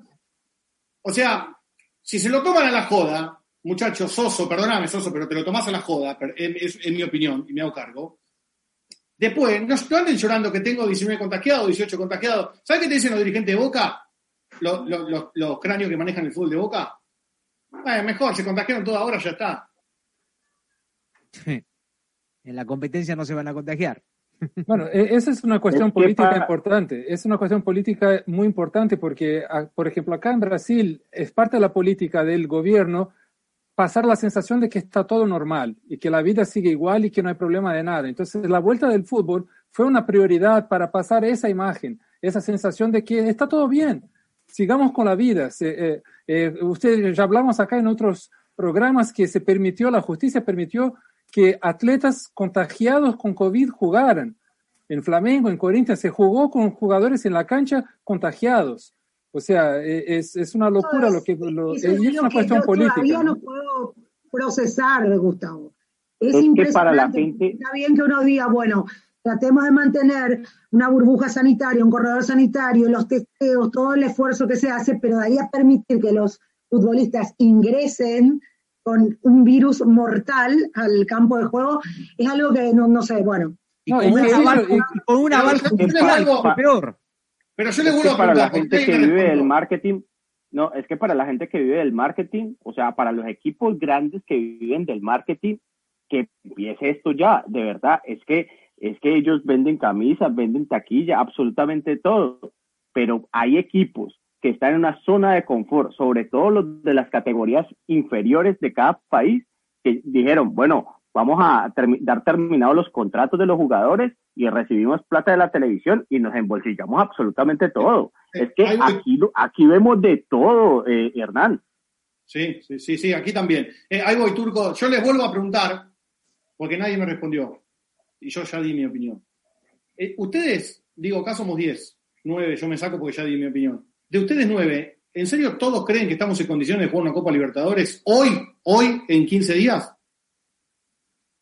B: O sea, si se lo toman a la joda, muchachos, Soso, perdóname, Soso, pero te lo tomás a la joda, es, mi opinión y me hago cargo. Después, no, anden llorando que tengo 19 contagiados, 18 contagiados. ¿Sabes qué te dicen los dirigentes de Boca? Los, cráneos que manejan el fútbol de Boca. Eh, mejor, se contagiaron toda hora, ya está. (laughs)
K: En la competencia no se van a contagiar. (laughs)
G: Bueno, e, esa es una cuestión política importante. Es una cuestión política muy importante porque, por ejemplo, acá en Brasil es parte de la política del gobierno pasar la sensación de que está todo normal y que la vida sigue igual y que no hay problema de nada. Entonces, la vuelta del fútbol fue una prioridad para pasar esa imagen, esa sensación de que está todo bien, sigamos con la vida. Eh, eh, ustedes ya hablamos acá en otros programas que se permitió, la justicia permitió que atletas contagiados con COVID jugaran. En Flamengo, en Corinthians, se jugó con jugadores en la cancha contagiados. O sea, e, es, es una locura lo que... es una cuestión política.
C: Todavía ¿no? puedo procesar, Gustavo.
M: Es, para la gente...
C: Está bien que uno diga, bueno, tratemos de mantener una burbuja sanitaria, un corredor sanitario, los testeos, todo el esfuerzo que se hace, pero de ahí a permitir que los futbolistas ingresen con un virus mortal al campo de juego, es algo que no, no sé, bueno.
K: Y con, una balsa, peor.
B: Pero yo le vuelvo a
M: para la gente que vive del marketing, no, es que para la gente que vive del marketing, o sea, para los equipos grandes que viven del marketing, que empiece esto ya, de verdad, es que es que ellos venden camisas, venden taquilla, absolutamente todo, pero hay equipos que están en una zona de confort, sobre todo los de las categorías inferiores de cada país, que dijeron, bueno, vamos a dar terminados los contratos de los jugadores y recibimos plata de la televisión y nos embolsillamos absolutamente todo. es que aquí, aquí vemos de todo, eh, Hernán.
B: Sí, sí, sí, sí, aquí también. Eh, ahí voy, Turco. Yo les vuelvo a preguntar, porque nadie me respondió, y yo ya di mi opinión. Eh, ustedes, digo, acá somos 10, 9, yo me saco porque ya di mi opinión de ustedes nueve, ¿en serio todos creen que estamos en condiciones de jugar una Copa Libertadores hoy, hoy, en 15 días?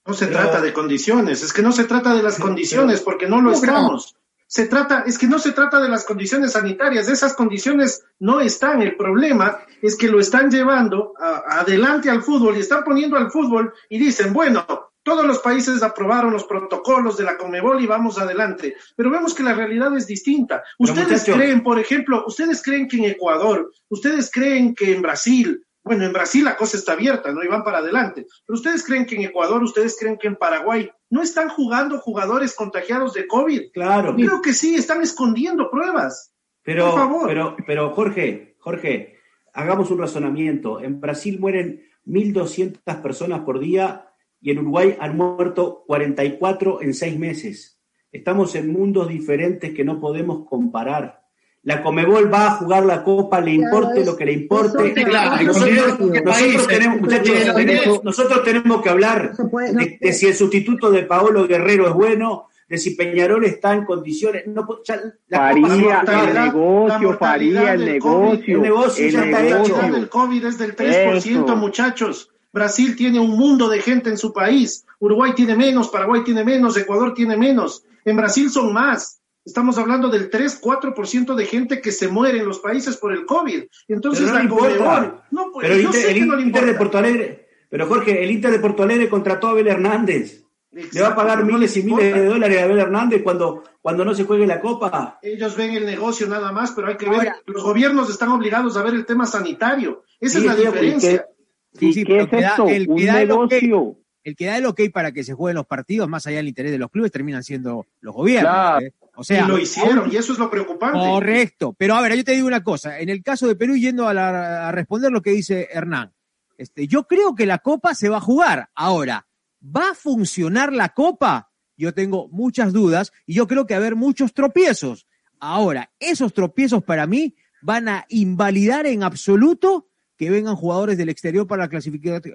F: No se trata de condiciones, es que no se trata de las condiciones porque no lo estamos. Se trata, es que no se trata de las condiciones sanitarias, esas condiciones no están. El problema es que lo están llevando adelante al fútbol y están poniendo al fútbol y dicen, bueno, todos los países aprobaron los protocolos de la Comebol y vamos adelante. Pero vemos que la realidad es distinta. Ustedes creen, por ejemplo, ustedes creen que en Ecuador, ustedes creen que en Brasil, bueno, en Brasil la cosa está abierta, ¿no? Y van para adelante. Pero ustedes creen que en Ecuador, ustedes creen que en Paraguay no están jugando jugadores contagiados de COVID.
P: Claro.
F: Creo que sí, están escondiendo pruebas.
P: Pero, por favor. pero, pero Jorge, Jorge, hagamos un razonamiento. En Brasil mueren 1.200 personas por día y en Uruguay han muerto 44 en seis meses. Estamos en mundos diferentes que no podemos comparar. La Comebol va a jugar la Copa, le importe lo que le importe. nosotros, tenemos, que hablar de, si el sustituto de Paolo Guerrero es bueno, de si Peñarol está en condiciones. No, ya, la
M: Faría
P: Copa-
M: el negocio, Faría el negocio.
P: El negocio ya está
F: La
P: hecho.
F: del COVID es del 3%,
M: Eso.
F: muchachos. Brasil tiene un mundo de gente en su país. Uruguay tiene menos, Paraguay tiene menos, Ecuador tiene menos. En Brasil son más. Estamos hablando del 3-4% de gente que se muere en los países por el COVID. Entonces,
P: Pero no
F: la. Conmebol- no, pues,
P: pero el
F: yo
P: Inter,
F: sé
P: el
F: que no le
P: Inter de. Porto Alegre, pero Jorge, el Inter de Porto Alegre contrató a Abel Hernández. Le va a pagar
F: no
P: miles y
F: les
P: miles de dólares a Abel Hernández cuando, cuando no se juegue la Copa.
F: Ellos ven el negocio nada más, pero hay que ver, los gobiernos están obligados a ver el tema sanitario. Esa es la diferencia.
K: Sí, sí,
M: qué es
K: que da-
M: esto?
K: el,
M: ¿Un
K: que da el ok,
M: negocio?
K: el que da el ok para que se jueguen los partidos, más allá del interés de los clubes, terminan siendo los gobiernos.
L: Claro.
K: ¿eh? O sea,
F: y lo hicieron, y eso es lo preocupante.
K: Correcto. Pero a ver, yo te digo una cosa. En el caso de Perú, yendo a, la- a responder lo que dice Hernán, este, yo creo que la Copa se va a jugar. Ahora, ¿va a funcionar la Copa? Yo tengo muchas dudas y yo creo que va a haber muchos tropiezos. Ahora, esos tropiezos para mí van a invalidar en absoluto que vengan jugadores del exterior para la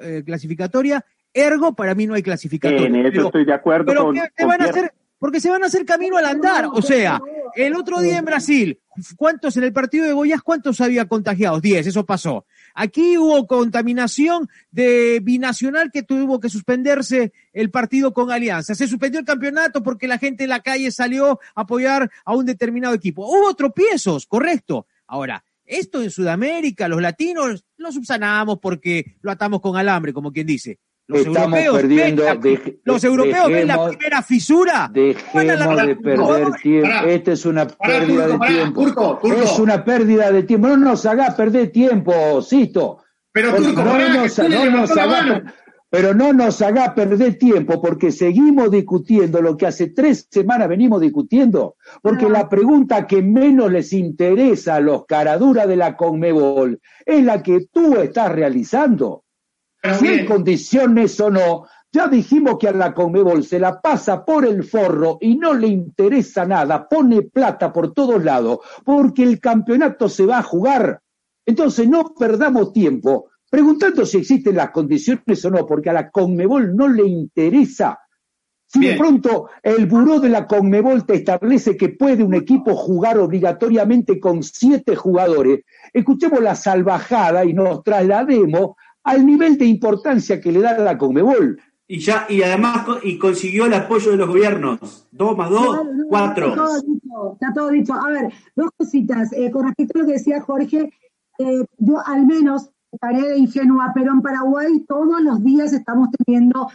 K: eh, clasificatoria. Ergo, para mí no hay clasificatoria.
M: En eso
K: Pero-
M: estoy de acuerdo
K: pero
M: con,
K: ¿qué van a hacer? Porque se van a hacer camino al andar. O sea, el otro día en Brasil, ¿cuántos en el partido de Goiás, cuántos había contagiados? Diez, eso pasó. Aquí hubo contaminación de binacional que tuvo que suspenderse el partido con Alianza. Se suspendió el campeonato porque la gente en la calle salió a apoyar a un determinado equipo. Hubo tropiezos, correcto. Ahora, esto en Sudamérica, los latinos, lo subsanamos porque lo atamos con alambre, como quien dice. Los
N: Estamos
K: europeos,
N: perdiendo.
K: ven la- los europeos ven la
N: dejemos-
K: primera fisura. a la-
N: Dejemos de perder tiempo. Esta es una
B: Pará,
N: pérdida
B: Turco,
N: de
B: pará,
N: tiempo.
B: Turco, Turco.
N: Es una pérdida de tiempo. No nos haga perder tiempo, Sisto.
B: Pero, Turco,
N: no
B: pará, que
N: nos-
B: le
N: no nos haga
B: mano.
N: per- pero no nos haga perder tiempo porque seguimos discutiendo lo que hace tres semanas venimos discutiendo. Porque la pregunta que menos les interesa a los caraduras de la Conmebol es la que tú estás realizando. Si hay condiciones o no, ya dijimos que a la Conmebol se la pasa por el forro y no le interesa nada, pone plata por todos lados, porque el campeonato se va a jugar. Entonces no perdamos tiempo preguntando si existen las condiciones o no, porque a la Conmebol no le interesa. Si de pronto el buró de la Conmebol te establece que puede un equipo jugar obligatoriamente con siete jugadores, escuchemos la salvajada y nos traslademos al nivel de importancia que le da la Conmebol.
P: Y ya, y además y consiguió el apoyo de los gobiernos. Dos más dos,
C: Claro, no,
P: cuatro.
C: Está todo dicho, está todo dicho. A ver, dos cositas. Eh, con respecto a lo que decía Jorge, eh, yo al menos estaré de ingenua, pero en Paraguay todos los días estamos teniendo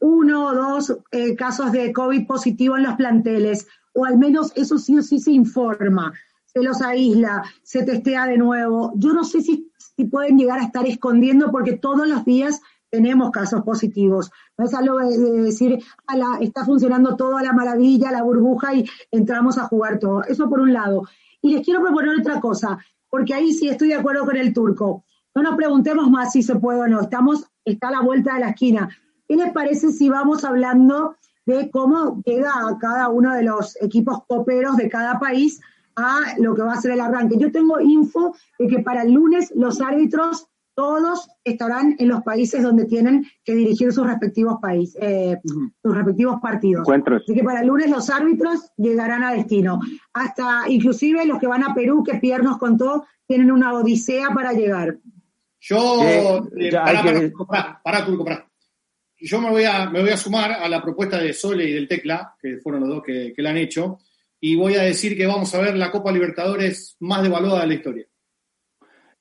C: uno o dos eh, casos de COVID positivo en los planteles, o al menos eso sí o sí se informa, se los aísla, se testea de nuevo. Yo no sé si, si pueden llegar a estar escondiendo porque todos los días tenemos casos positivos. No es algo de, de decir, "A la- está funcionando todo a la maravilla, la burbuja y entramos a jugar todo. Eso por un lado. Y les quiero proponer otra cosa, porque ahí sí estoy de acuerdo con el turco. No nos preguntemos más si se puede o no. Estamos, está a la vuelta de la esquina. ¿Qué les parece si vamos hablando de cómo llega a cada uno de los equipos coperos de cada país a lo que va a ser el arranque? Yo tengo info de que para el lunes los árbitros todos estarán en los países donde tienen que dirigir sus respectivos países, eh, sus respectivos partidos.
M: Encuentros.
C: Así que para el lunes los árbitros llegarán a destino. Hasta inclusive los que van a Perú, que Pierre nos contó, tienen una odisea para llegar.
B: Yo,
N: Eh,
B: eh,
N: hay que-
B: pará. Yo me voy, a, me voy a sumar a la propuesta de Sole y del Tecla, que fueron los dos que, que la han hecho, y voy a decir que vamos a ver la Copa Libertadores más devaluada de la historia.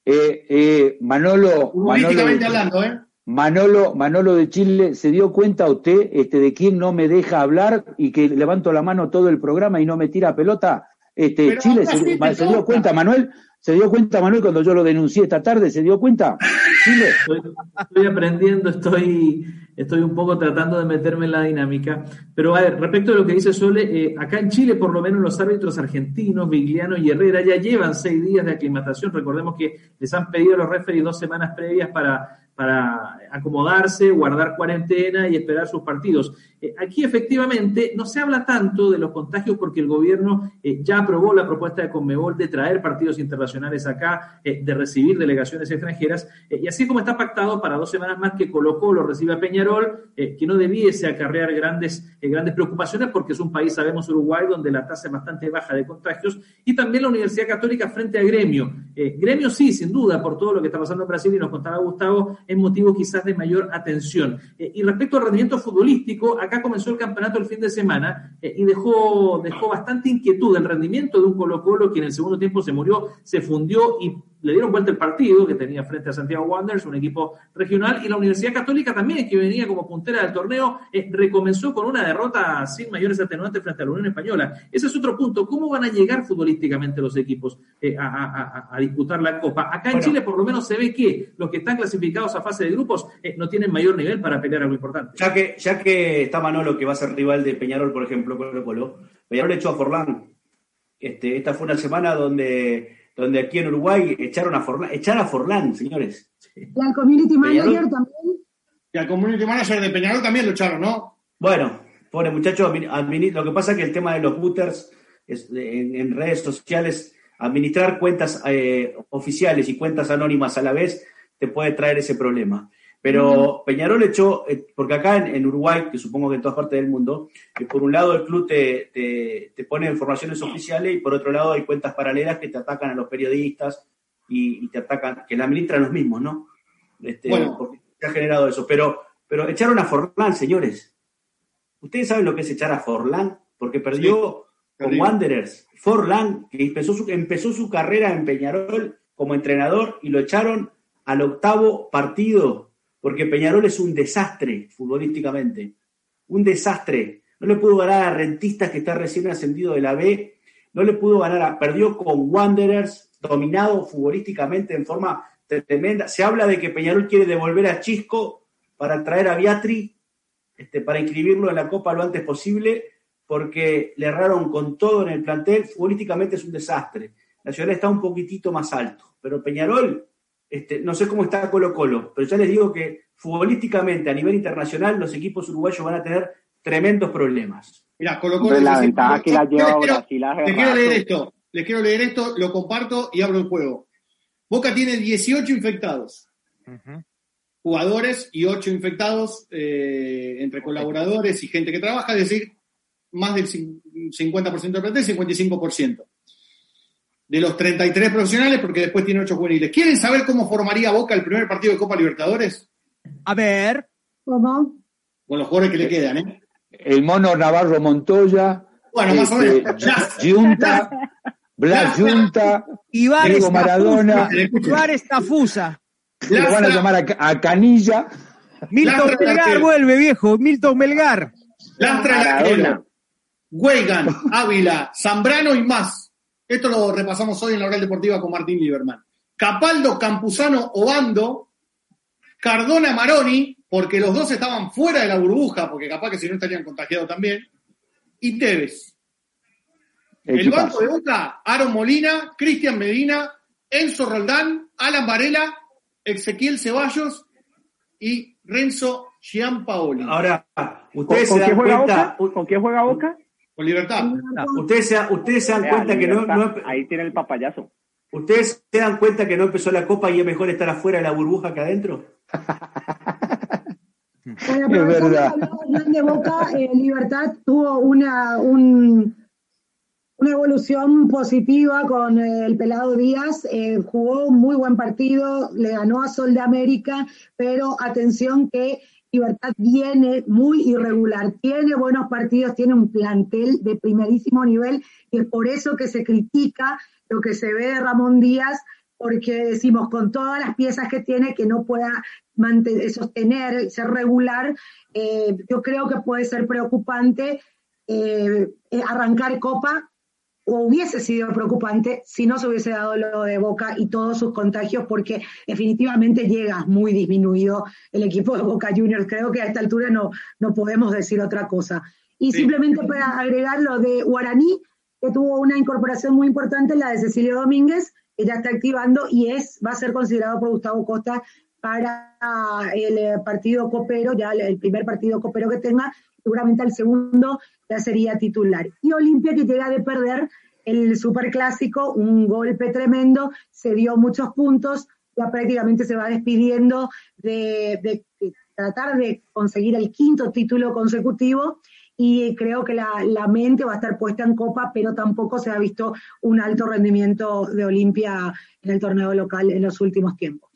N: Eh, eh, Manolo, Manolo,
B: Políticamente hablando, ¿eh?
N: Manolo, Manolo de Chile, ¿se dio cuenta usted este, de quién no me deja hablar y que levanto la mano todo el programa y no me tira pelota? Este,
B: Pero
N: Chile, ¿se,
B: así, te
N: ¿se dio cuenta, Manuel? ¿Se dio cuenta, Manuel, cuando yo lo denuncié esta tarde? ¿Se dio cuenta? (laughs) Chile.
O: Estoy, estoy aprendiendo, estoy, estoy un poco tratando de meterme en la dinámica. Pero a ver, respecto a lo que dice Sole, eh, acá en Chile, por lo menos los árbitros argentinos, Vigliano y Herrera, ya llevan seis días de aclimatación. Recordemos que les han pedido a los referees dos semanas previas para, para acomodarse, guardar cuarentena y esperar sus partidos. Eh, aquí efectivamente no se habla tanto de los contagios porque el gobierno eh, ya aprobó la propuesta de Conmebol de traer partidos internacionales acá, de recibir delegaciones extranjeras, y así como está pactado para dos semanas más que Colo Colo reciba a Peñarol, que no debiese acarrear grandes, grandes preocupaciones porque es un país, sabemos, Uruguay, donde la tasa es bastante baja de contagios, y también la Universidad Católica frente a Gremio. gremio sí, sin duda, por todo lo que está pasando en Brasil, y nos contaba Gustavo, es motivo quizás de mayor atención. y respecto al rendimiento futbolístico, acá comenzó el campeonato el fin de semana eh, y dejó, dejó bastante inquietud el rendimiento de un Colo Colo que en el segundo tiempo se murió, se fundió y le dieron vuelta el partido que tenía frente a Santiago Wanderers, un equipo regional, y la Universidad Católica también, que venía como puntera del torneo, eh, recomenzó con una derrota sin mayores atenuantes frente a la Unión Española. Ese es otro punto. ¿Cómo van a llegar futbolísticamente los equipos eh, a, disputar la Copa? Acá en Chile por lo menos se ve que los que están clasificados a fase de grupos eh, no tienen mayor nivel para pelear algo importante.
P: Ya que, ya que está Manolo, que va a ser rival de Peñarol, por ejemplo, Colo Colo, Peñarol echó a Forlán. Este, esta fue una semana donde donde aquí en Uruguay echaron a Forlán, echar a Forlán, señores.
C: Y al community manager también.
B: Y al community manager de Peñarol también lo echaron, ¿no?
P: Bueno, pobre muchacho, lo que pasa es que el tema de los booters en, redes sociales, administrar cuentas eh, oficiales y cuentas anónimas a la vez, te puede traer ese problema. Pero Peñarol echó, eh, porque acá en, Uruguay, que supongo que en todas partes del mundo, que por un lado el club te, te, pone informaciones oficiales y por otro lado hay cuentas paralelas que te atacan a los periodistas y, te atacan, que la administran los mismos, ¿no? Este, Porque se ha generado eso. Pero, pero echaron a Forlán, señores. ¿Ustedes saben lo que es echar a Forlán? Porque perdió con Wanderers. Forlán, que empezó su, empezó su carrera en Peñarol como entrenador y lo echaron al octavo partido porque Peñarol es un desastre futbolísticamente, un desastre. No le pudo ganar a Rentistas que está recién ascendido de la B, no le pudo ganar a, perdió con Wanderers, dominado futbolísticamente en forma tremenda. Se habla de que Peñarol quiere devolver a Chisco para traer a Beatri, este, para inscribirlo en la Copa lo antes posible, porque le erraron con todo en el plantel. Futbolísticamente es un desastre. La ciudad está un poquitito más alto, pero Peñarol este, no sé cómo está Colo Colo, pero ya les digo que futbolísticamente a nivel internacional los equipos uruguayos van a tener tremendos problemas.
B: Mira, Colo Colo.
M: la ventaja que la lleva
B: Les quiero leer esto, les quiero leer esto, lo comparto y abro el juego. Boca tiene 18 infectados. Jugadores y 8 infectados eh, entre colaboradores y gente que trabaja, es decir, más del 50% del plantel, 55% de los 33 profesionales, porque después tiene 8 juveniles. ¿Quieren saber cómo formaría Boca el primer partido de Copa Libertadores?
K: A ver.
C: ¿Cómo?
B: Con los jugadores que le quedan, ¿eh?
N: El mono Navarro Montoya.
B: Bueno, más o
N: menos. Este, Junta, Blas Junta, Diego Maradona.
K: Ibar Tafusa.
N: Lo van a llamar a, Canilla.
K: Milton Melgar vuelve, viejo. Milton Melgar.
B: Lastra Weigan, Ávila, Zambrano y más. Esto lo repasamos hoy en la Oral Deportiva con Martín Lieberman. Capaldo, Campuzano, Obando, Cardona, Maroni, porque los dos estaban fuera de la burbuja, porque capaz que si no estarían contagiados también, y Tevez. El, banco de Boca, Aaron Molina, Cristian Medina, Enzo Roldán, Alan Varela, Ezequiel Ceballos y Renzo Giampaoli.
P: Ahora, ustedes se dan cuenta...
M: ¿Con quién juega Boca?
B: Con libertad.
P: Ustedes se, ustedes se dan cuenta que no,
M: Ahí tiene el papayazo.
P: ¿Ustedes se dan cuenta que no empezó la copa y es mejor estar afuera de la burbuja que adentro? (laughs)
C: es verdad. de Boca, eh, Libertad tuvo una, un, una evolución positiva con el pelado Díaz, eh, jugó un muy buen partido, le ganó a Sol de América, pero atención que Libertad viene muy irregular, tiene buenos partidos, tiene un plantel de primerísimo nivel y es por eso que se critica lo que se ve de Ramón Díaz, porque decimos con todas las piezas que tiene que no pueda mantener, sostener, ser regular, eh, yo creo que puede ser preocupante eh, arrancar Copa hubiese sido preocupante si no se hubiese dado lo de Boca y todos sus contagios, porque definitivamente llega muy disminuido el equipo de Boca Juniors. Creo que a esta altura no, no podemos decir otra cosa. Y simplemente para agregar lo de Guaraní, que tuvo una incorporación muy importante, la de Cecilio Domínguez, que ya está activando y es, va a ser considerado por Gustavo Costa para el eh, partido copero, ya el primer partido copero que tenga, seguramente al segundo ya sería titular. Y Olimpia que llega de perder el superclásico, un golpe tremendo, se dio muchos puntos, ya prácticamente se va despidiendo de, tratar de conseguir el quinto título consecutivo y creo que la, mente va a estar puesta en copa, pero tampoco se ha visto un alto rendimiento de Olimpia en el torneo local en los últimos tiempos.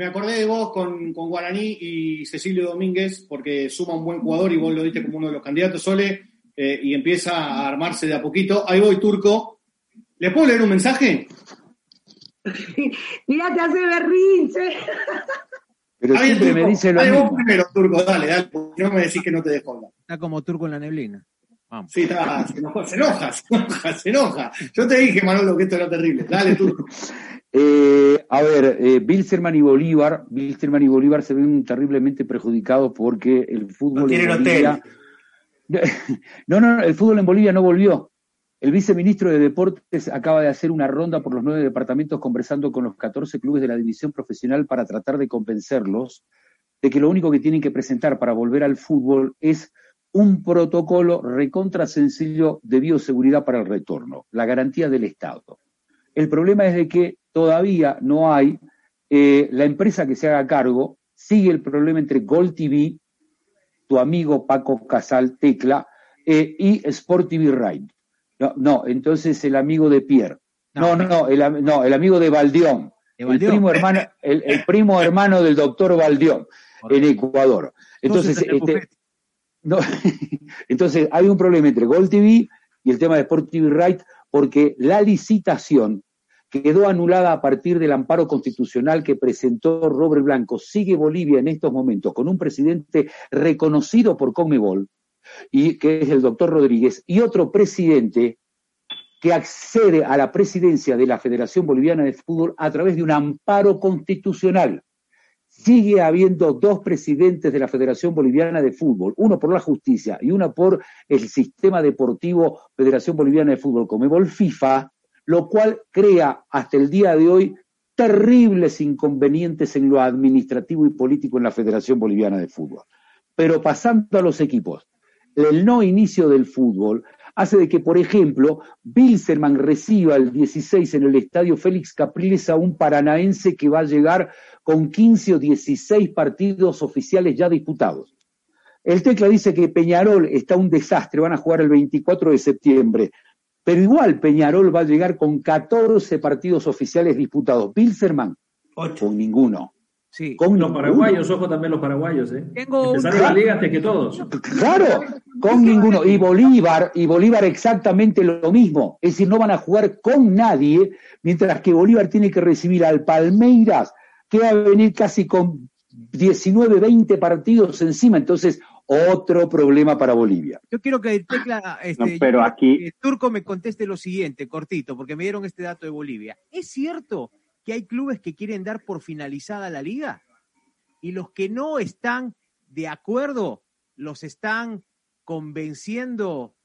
B: Me acordé de vos con, con Guaraní y Cecilio Domínguez, porque suma un buen jugador y vos lo diste como uno de los candidatos, Sole, eh, y empieza a armarse de a poquito. Ahí voy, Turco. ¿Le puedo leer un mensaje? (laughs)
C: Mira, te hace berrinche.
N: Pero
B: Ahí,
N: siempre
B: Turco.
N: me dice lo
B: Ahí
N: mismo.
B: vos primero, Turco, dale, dale, porque no me decís que no te dejo hablar.
K: Está como turco en la neblina. Vamos.
B: Sí, está, se enoja, se enoja, se enoja, se enoja. Yo te dije, Manolo, que esto era terrible. Dale, Turco. (laughs)
N: Eh, a ver, eh, Bilzerman y Bolívar, Bilzerman y Bolívar se ven terriblemente perjudicados porque el fútbol
P: No
N: en Bolivia, (laughs) no, no, no, el fútbol en Bolivia no volvió. El viceministro de Deportes acaba de hacer una ronda por los nueve departamentos conversando con los 14 clubes de la división profesional para tratar de convencerlos de que lo único que tienen que presentar para volver al fútbol es un protocolo recontra sencillo de bioseguridad para el retorno, la garantía del Estado. El problema es de que todavía no hay eh, la empresa que se haga cargo, sigue el problema entre Gold TV, tu amigo Paco Casal Tecla, eh, y Sport TV Ride. No, no, entonces el amigo de Pierre. No, no, no, el, no, el amigo de Valdión.
K: De
N: El primo, hermano, el, el primo hermano del doctor Valdión en Ecuador. Entonces, este, no, (laughs) entonces hay un problema entre Gold TV y el tema de Sport TV Right porque la licitación quedó anulada a partir del amparo constitucional que presentó Robert Blanco. Sigue Bolivia en estos momentos con un presidente reconocido por Conmebol, y que es el doctor Rodríguez, y otro presidente que accede a la presidencia de la Federación Boliviana de Fútbol a través de un amparo constitucional. Sigue habiendo dos presidentes de la Federación Boliviana de Fútbol, uno por la justicia y uno por el sistema deportivo Federación Boliviana de Fútbol, Comebol FIFA, lo cual crea hasta el día de hoy terribles inconvenientes en lo administrativo y político en la Federación Boliviana de Fútbol. Pero pasando a los equipos, el no inicio del fútbol hace de que, por ejemplo, Bilzerman reciba el 16 en el estadio Félix Capriles a un paranaense que va a llegar con 15 o 16 partidos oficiales ya disputados. El Tecla dice que Peñarol está un desastre, van a jugar el 24 de septiembre, pero igual Peñarol va a llegar con 14 partidos oficiales disputados. Bilzerman, con ninguno.
K: Sí.
N: Con
O: Los
N: ninguno.
O: paraguayos, ojo también los paraguayos, ¿eh?
K: Tengo
O: Empezaron
N: un-
O: la liga antes que todos.
N: Claro, con ninguno. Y Bolívar, y Bolívar exactamente lo mismo. Es decir, no van a jugar con nadie, mientras que Bolívar tiene que recibir al Palmeiras, que va a venir casi con 19, 20 partidos encima. Entonces, otro problema para Bolivia.
K: Yo quiero que el Tecla, este,
N: No,
K: yo
N: pero aquí-
K: que Turco me conteste lo siguiente, cortito, porque me dieron este dato de Bolivia. ¿Es cierto que hay clubes que quieren dar por finalizada la liga? Y los que no están de acuerdo, los están convenciendo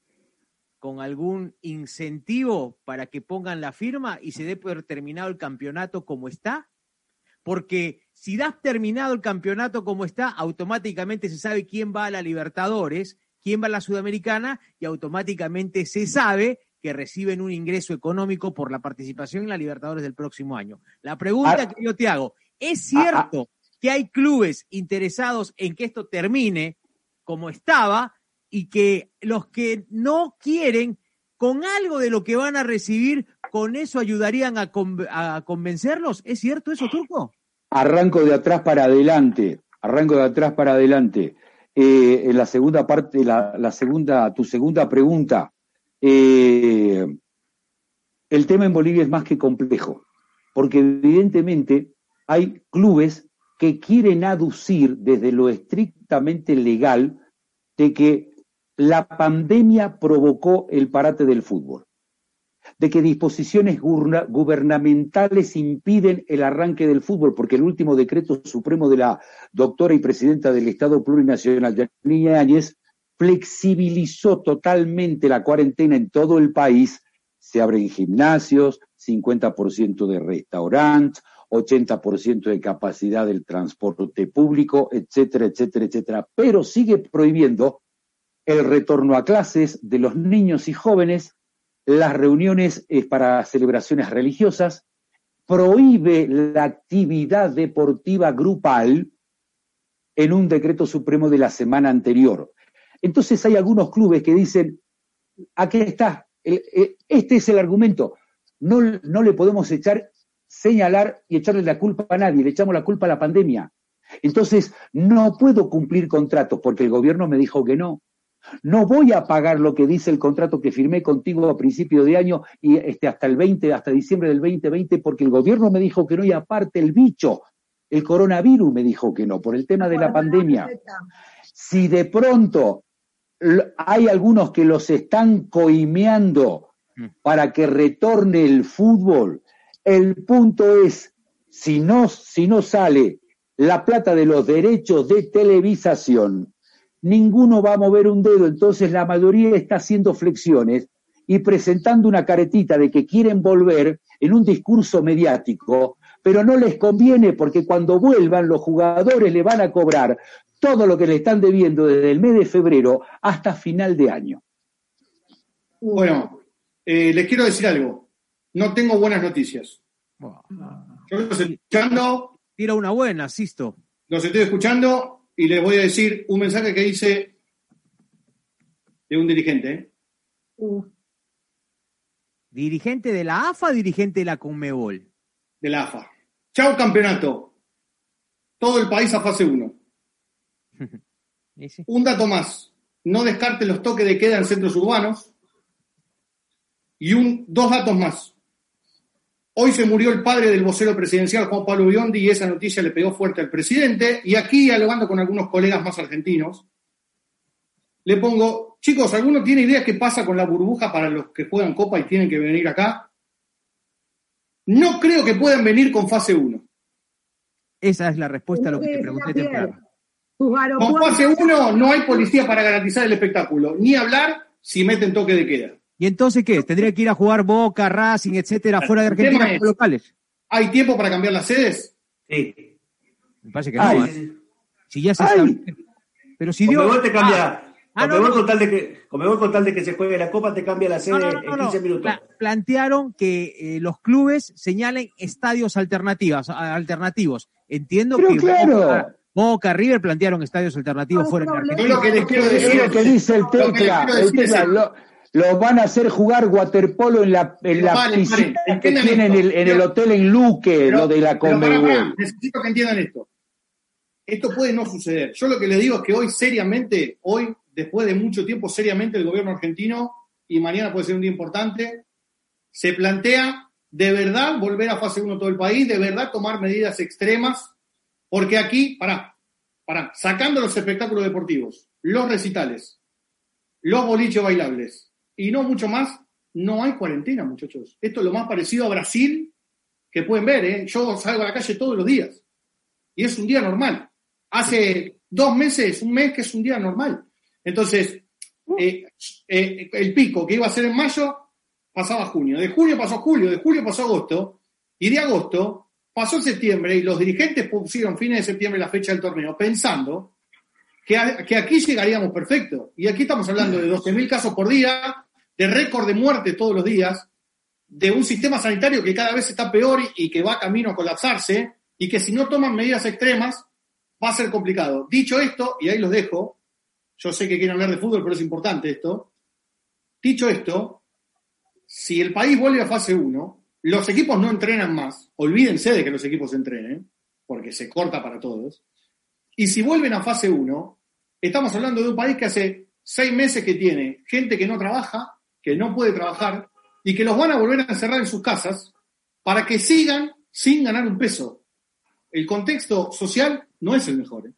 K: con algún incentivo para que pongan la firma y se dé por terminado el campeonato como está? Porque si das terminado el campeonato como está, automáticamente se sabe quién va a la Libertadores, quién va a la Sudamericana y automáticamente se sabe que reciben un ingreso económico por la participación en la Libertadores del próximo año. La pregunta
N: Ah.
K: que yo te hago, ¿es cierto que hay clubes interesados en que esto termine como estaba y que los que no quieren, con algo de lo que van a recibir, con eso ayudarían a, con- a convencerlos? ¿Es cierto eso, Turco?
N: Arranco de atrás para adelante, arranco de atrás para adelante. Eh, en la segunda parte, la, segunda, tu segunda pregunta, eh, el tema en Bolivia es más que complejo, porque evidentemente hay clubes que quieren aducir desde lo estrictamente legal de que la pandemia provocó el parate del fútbol de que disposiciones gubernamentales impiden el arranque del fútbol, porque el último decreto supremo de la doctora y presidenta del Estado Plurinacional, Janine Áñez, flexibilizó totalmente la cuarentena en todo el país. Se abren gimnasios, 50% de restaurantes, 80% de capacidad del transporte público, etcétera, etcétera, etcétera. Pero sigue prohibiendo el retorno a clases de los niños y jóvenes, las reuniones eh, para celebraciones religiosas, prohíbe la actividad deportiva grupal en un decreto supremo de la semana anterior. Entonces hay algunos clubes que dicen, aquí está, este es el argumento, no, no le podemos echar, señalar y echarle la culpa a nadie, le echamos la culpa a la pandemia. Entonces, no puedo cumplir contrato porque el gobierno me dijo que no. No voy a pagar lo que dice el contrato que firmé contigo a principio de año y este, hasta el 20, hasta diciembre del 2020, porque el gobierno me dijo que no y aparte el bicho, el coronavirus me dijo que no, por el tema de la pandemia. Si de pronto hay algunos que los están coimeando mm. para que retorne el fútbol, el punto es, si no, si no sale la plata de los derechos de televisación, ninguno va a mover un dedo, entonces la mayoría está haciendo flexiones y presentando una caretita de que quieren volver en un discurso mediático, pero no les conviene porque cuando vuelvan los jugadores le van a cobrar todo lo que le están debiendo desde el mes de febrero hasta final de año.
B: Bueno, eh, les quiero decir algo. No tengo buenas noticias. Yo los estoy escuchando.
K: Tira una buena, Sisto.
B: Los estoy escuchando y les voy a decir un mensaje que hice de un dirigente. ¿eh?
K: Uh. ¿Dirigente de la AFA o dirigente de la Conmebol?
B: De la AFA. Chao campeonato. Todo el país a fase 1. (laughs) Un dato más. No descarte los toques de queda en centros urbanos. Y un, dos datos más. Hoy se murió el padre del vocero presidencial, Juan Pablo Biondi, y esa noticia le pegó fuerte al presidente. Y aquí, dialogando con algunos colegas más argentinos, le pongo, chicos, ¿alguno tiene idea qué pasa con la burbuja para los que juegan Copa y tienen que venir acá? No creo que puedan venir con fase 1.
K: Esa es la respuesta a lo que te pregunté temprano.
B: Con fase 1 no hay policía para garantizar el espectáculo, ni hablar si meten toque de queda.
K: ¿Y entonces qué? ¿Tendría que ir a jugar Boca, Racing, etcétera, fuera de Argentina como locales?
B: ¿Hay tiempo para cambiar las sedes?
P: Sí.
K: Me parece que no. ¿eh? Si ya se está... Pero si
P: Dios. te cambia. Ah, ah no, con, tal de que, con tal de que se juegue la Copa, te cambia la sede en 15 minutos.
K: plantearon que eh, los clubes señalen estadios alternativos. alternativos. Entiendo que
N: claro.
K: Boca, River plantearon estadios alternativos fuera de Argentina.
B: lo que les quiero decir.
N: lo que dice el tecla. El tecla lo van a hacer jugar waterpolo en la, en la piscina que tienen en el, en el, hotel en Luque, lo de la Conmebol.
B: Necesito que entiendan esto. Esto puede no suceder. Yo lo que le digo es que hoy seriamente, hoy, después de mucho tiempo, seriamente el gobierno argentino, y mañana puede ser un día importante, se plantea de verdad volver a fase 1 todo el país, de verdad tomar medidas extremas, porque aquí, para para sacando los espectáculos deportivos, los recitales, los bolichos bailables, y no mucho más, no hay cuarentena, muchachos. Esto es lo más parecido a Brasil que pueden ver. ¿eh? Yo salgo a la calle todos los días y es un día normal. Hace dos meses, un mes que es un día normal. Entonces, eh, eh, el pico que iba a ser en mayo pasaba a junio, de junio pasó a julio, de julio pasó a agosto y de agosto pasó septiembre y los dirigentes pusieron fines de septiembre la fecha del torneo pensando que, que aquí llegaríamos perfecto. Y aquí estamos hablando de 12.000 casos por día, de récord de muerte todos los días, de un sistema sanitario que cada vez está peor y que va camino a colapsarse y que si no toman medidas extremas va a ser complicado. Dicho esto, y ahí los dejo, yo sé que quieren hablar de fútbol, pero es importante esto. Dicho esto, si el país vuelve a fase 1, los equipos no entrenan más, olvídense de que los equipos entrenen, porque se corta para todos, y si vuelven a fase 1, estamos hablando de un país que hace seis meses que tiene gente que no trabaja, que no puede trabajar y que los van a volver a encerrar en sus casas para que sigan sin ganar un peso. El contexto social no es el mejor. ¿eh?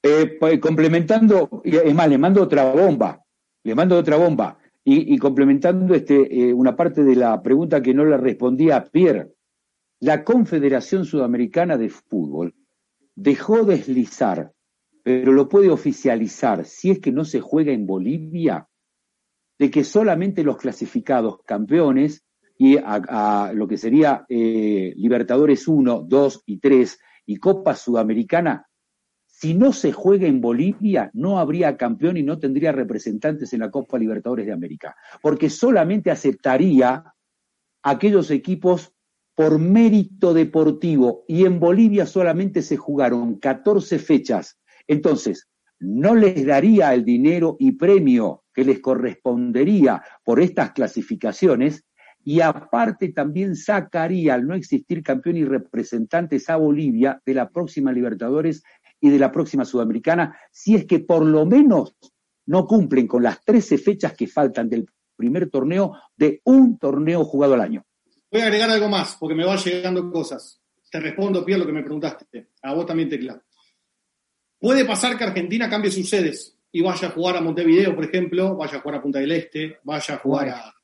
N: Eh, pues, complementando, es más, le mando otra bomba, le mando otra bomba. Y, complementando este, eh, una parte de la pregunta que no le respondía a Pierre, la Confederación Sudamericana de Fútbol dejó deslizar, pero lo puede oficializar si es que no se juega en Bolivia, de que solamente los clasificados campeones y a, lo que sería eh, Libertadores 1, 2 y 3 y Copa Sudamericana, si no se juega en Bolivia, no habría campeón y no tendría representantes en la Copa Libertadores de América, porque solamente aceptaría aquellos equipos por mérito deportivo y en Bolivia solamente se jugaron 14 fechas. Entonces, no les daría el dinero y premio que les correspondería por estas clasificaciones y aparte también sacaría al no existir campeón y representantes a Bolivia de la próxima Libertadores y de la próxima Sudamericana, si es que por lo menos no cumplen con las 13 fechas que faltan del primer torneo de un torneo jugado al año.
B: Voy a agregar algo más, porque me van llegando cosas. Te respondo, Pierre, lo que me preguntaste. A vos también, Tecla. Puede pasar que Argentina cambie sus sedes y vaya a jugar a Montevideo, por ejemplo, vaya a jugar a Punta del Este, vaya a jugar a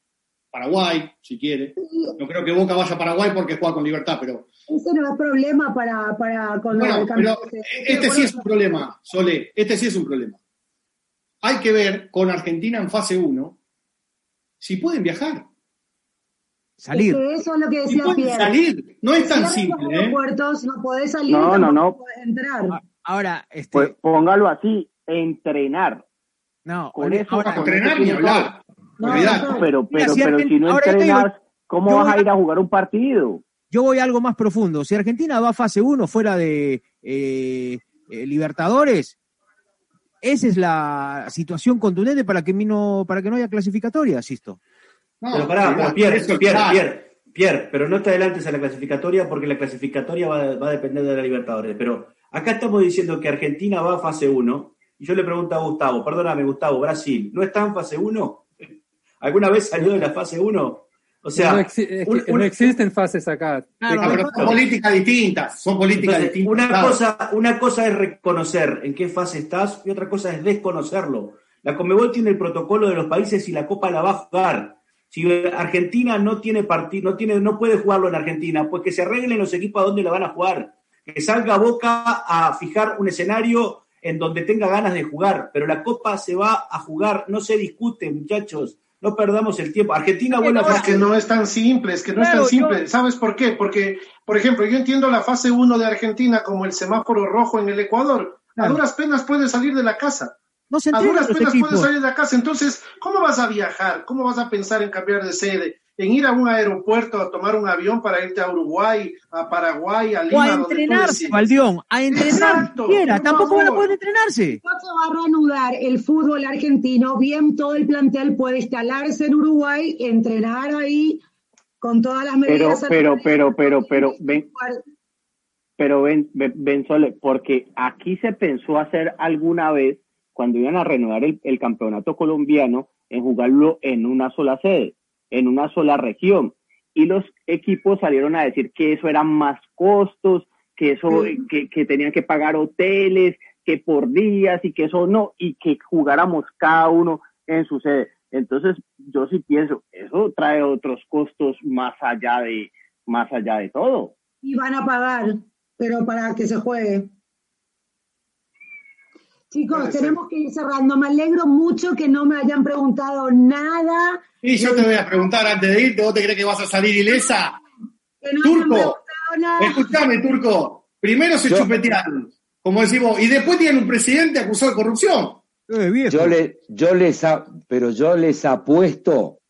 B: Paraguay, si quiere. No creo que Boca vaya a Paraguay porque juega con libertad, pero.
C: Ese no es problema para, para con
B: Bueno,
C: el
B: pero este sí es un problema, Sole. Este sí es un problema. Hay que ver con Argentina en fase 1 si pueden viajar.
K: Salir.
C: Es que eso es lo que decía Pierre.
B: salir. No es tan simple, ¿eh?
C: no podés salir,
M: No, no, no.
C: podés entrar.
K: Ahora, este.
M: Pues póngalo así, entrenar.
K: No,
M: con
K: ahora-
M: eso,
K: ahora-
M: con
B: Entrenar ni hablar.
M: todo.
B: Olvidate.
M: Pero,
K: Mira,
M: pero,
K: si
M: pero si no
K: ahora digo,
M: entrenas, ¿cómo vas a ir a jugar un partido?
K: Yo voy a algo más profundo. Si Argentina va a fase 1 fuera de eh, eh, Libertadores, esa es la situación contundente para que, no, para que no haya clasificatoria, Sisto.
P: pero pará, pero Pierre, Pierre,
B: claro.
P: Pierre, Pierre, pero no te adelantes a la clasificatoria porque la clasificatoria va, va a depender de la Libertadores. Pero acá estamos diciendo que Argentina va a fase 1 y yo le pregunto a Gustavo, perdóname Gustavo, Brasil, ¿no está en fase 1? (laughs) ¿Alguna vez salió de la fase 1? O sea,
G: no, exi- es que
P: un- un-
G: no existen fases acá.
B: Pero son políticas distintas. Son políticas
P: Entonces,
B: distintas.
P: una,
B: claro.
P: cosa, una cosa es reconocer en qué fase estás y otra cosa es desconocerlo. La Conmebol tiene el protocolo de los países y la Copa la va a jugar. Si Argentina no tiene partido, no tiene, no puede jugarlo en Argentina, pues que se arreglen los equipos a dónde la van a jugar. Que salga Boca a fijar un escenario en donde tenga ganas de jugar, pero la Copa se va a jugar, no se discute, muchachos, no perdamos el tiempo. Argentina vuelve a
F: Es
P: fase
F: que no es tan simple, es que no es tan simple.
P: yo-
F: ¿Sabes por qué? Porque, por ejemplo, yo entiendo la fase 1 de Argentina como el semáforo rojo en el Ecuador. A duras penas puede salir de la casa.
K: No se
F: A duras penas
K: equipos.
F: puede salir de la casa. Entonces, ¿cómo vas a viajar? ¿Cómo vas a pensar en cambiar de sede? En ir a un aeropuerto a tomar un avión para irte a Uruguay, a Paraguay, a
K: O
F: Lima,
K: a
F: donde tú
K: entrenarse. Valdión, a entrenar Tampoco van a poder entrenarse.
C: No se va a reanudar el fútbol argentino, bien todo el plantel puede instalarse en Uruguay, entrenar ahí con todas las
M: Pero,
C: medidas.
M: pero, pero, pero, pero, ven, pero ven, ven, ven, Sole, porque aquí se pensó hacer alguna vez, cuando iban a renovar el, el campeonato colombiano, en jugarlo en una sola sede, en una sola región. Y los equipos salieron a decir que eso eran más costos, que eso, que, que tenían que pagar hoteles, que por días y que eso no, y que jugáramos cada uno en su sede. Entonces, yo sí pienso, eso trae otros costos más allá de, más allá de todo.
C: Y van a pagar, pero para que se juegue. Chicos, tenemos que ir cerrando. Me alegro mucho que no me hayan preguntado nada.
B: Y yo te voy a preguntar antes de irte, ¿vos te crees que vas a salir ilesa?
C: Que no
B: Turco, escúchame, Turco. Primero se
N: Yo-
B: chupetearon, como decimos, y después tienen un presidente acusado de corrupción.
K: Eh,
N: Yo, le, yo les a- pero yo les apuesto,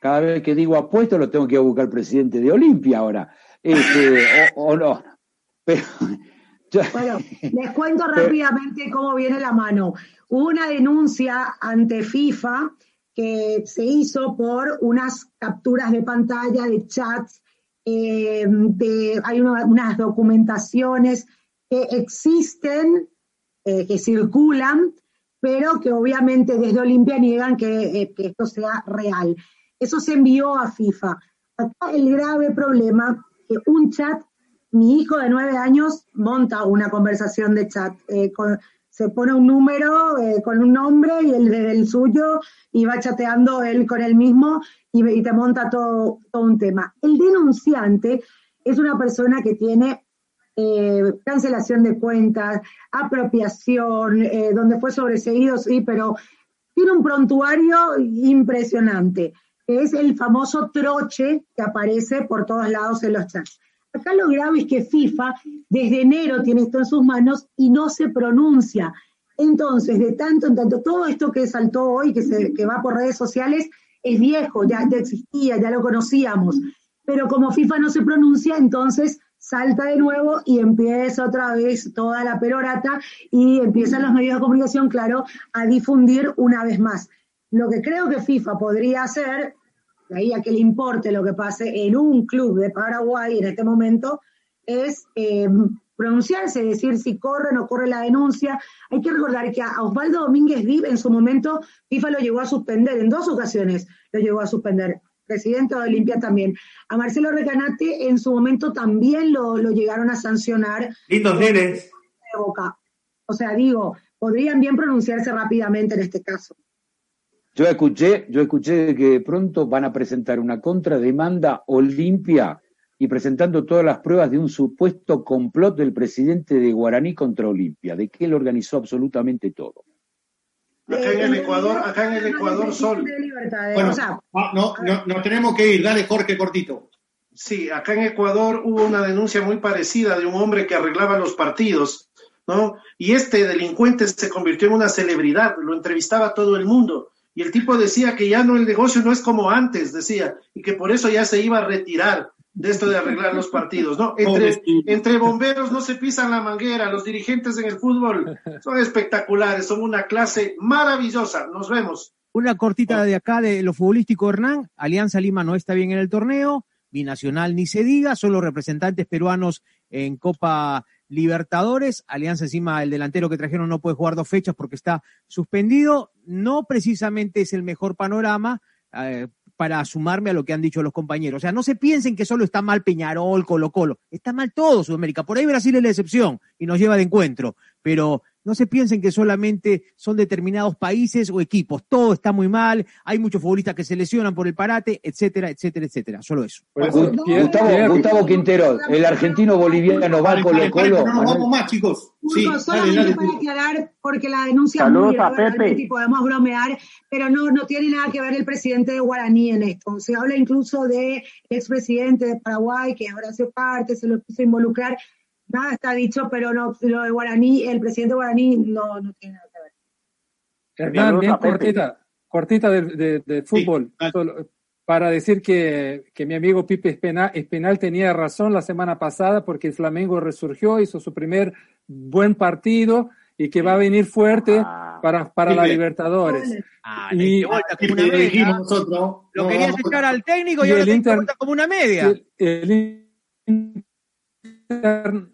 N: cada vez que digo apuesto lo tengo que ir a buscar al presidente de Olimpia ahora, este, (laughs) o, o no. Pero
C: Bueno, les cuento (laughs) rápidamente cómo viene la mano. Hubo una denuncia ante FIFA que se hizo por unas capturas de pantalla de chats, eh, de, hay una- unas documentaciones que existen, eh, que circulan, pero que obviamente desde Olimpia niegan que, eh, que esto sea real. Eso se envió a FIFA. Acá el grave problema que un chat, mi hijo de nueve años monta una conversación de chat, eh, se pone un número eh, con un nombre y el del suyo y va chateando él con él mismo y, te monta todo, todo un tema. El denunciante es una persona que tiene eh, cancelación de cuentas, apropiación, eh, donde fue sobreseído, sí, pero tiene un prontuario impresionante. es el famoso troche que aparece por todos lados en los chats. Acá lo grave es que FIFA desde enero tiene esto en sus manos y no se pronuncia. Entonces, de tanto en tanto, todo esto que saltó hoy, que, se, que va por redes sociales, es viejo, ya, ya existía, ya lo conocíamos. Pero como FIFA no se pronuncia, entonces salta de nuevo y empieza otra vez toda la perorata y empiezan los medios de comunicación, claro, a difundir una vez más. Lo que creo que FIFA podría hacer, de ahí a que le importe lo que pase en un club de Paraguay en este momento, es eh, pronunciarse, decir si corre o no corre la denuncia. Hay que recordar que a Osvaldo Domínguez Dib en su momento FIFA lo llegó a suspender, en dos ocasiones lo llegó a suspender presidente de Olimpia también. A Marcelo Recanate en su momento también lo, lo llegaron a sancionar.
P: Lindos nenes.
C: O sea, digo, podrían bien pronunciarse rápidamente en este caso.
N: Yo escuché, yo escuché que pronto van a presentar una contrademanda Olimpia y presentando todas las pruebas de un supuesto complot del presidente de Guaraní contra Olimpia, de que él organizó absolutamente todo.
F: Acá en el Ecuador, acá en el Ecuador Sol.
B: Bueno, ah, no, no, no tenemos que ir, dale Jorge cortito.
F: Sí, acá en Ecuador hubo una denuncia muy parecida de un hombre que arreglaba los partidos, ¿no? Y este delincuente se convirtió en una celebridad, lo entrevistaba todo el mundo. Y el tipo decía que ya no, el negocio no es como antes, decía, y que por eso ya se iba a retirar de esto de arreglar los partidos, ¿no? Entre, entre bomberos no se pisan la manguera, los dirigentes en el fútbol son espectaculares, son una clase maravillosa. Nos vemos.
K: Una cortita de acá de lo futbolístico, Hernán. Alianza Lima no está bien en el torneo, Binacional ni se diga, solo representantes peruanos en Copa Libertadores. Alianza encima, el delantero que trajeron no puede jugar dos fechas porque está suspendido. No precisamente es el mejor panorama. Eh, para sumarme a lo que han dicho los compañeros. O sea, no se piensen que solo está mal Peñarol, Colo Colo. Está mal todo Sudamérica. Por ahí Brasil es la excepción y nos lleva de encuentro. Pero no se piensen que solamente son determinados países o equipos. Todo está muy mal. Hay muchos futbolistas que se lesionan por el parate, etcétera, etcétera, etcétera. Solo eso.
N: Gustavo, Gustavo Quintero, el argentino boliviano va Colo Colo.
B: No vamos más, chicos.
C: Sí, solamente para aclarar, porque la denuncia
M: Saludos a Pepe.
C: podemos bromear, pero no, no tiene nada que ver el presidente de Guaraní en esto. Se habla incluso de expresidente de Paraguay, que ahora hace parte, se lo quiso involucrar nada está dicho, pero no, lo de Guaraní, el presidente Guaraní no, no tiene nada que ver.
G: Hernán, bien cortita, cortita de, de, fútbol, para decir que, que, mi amigo Pipe Espinal, Espinal tenía razón la semana pasada porque el Flamengo resurgió, hizo su primer buen partido y que va a venir fuerte ah. para, para la Libertadores.
K: Ah, y una media. Nosotros, lo querías echar al técnico y, y ahora te Inter, como una media.
G: El, el Inter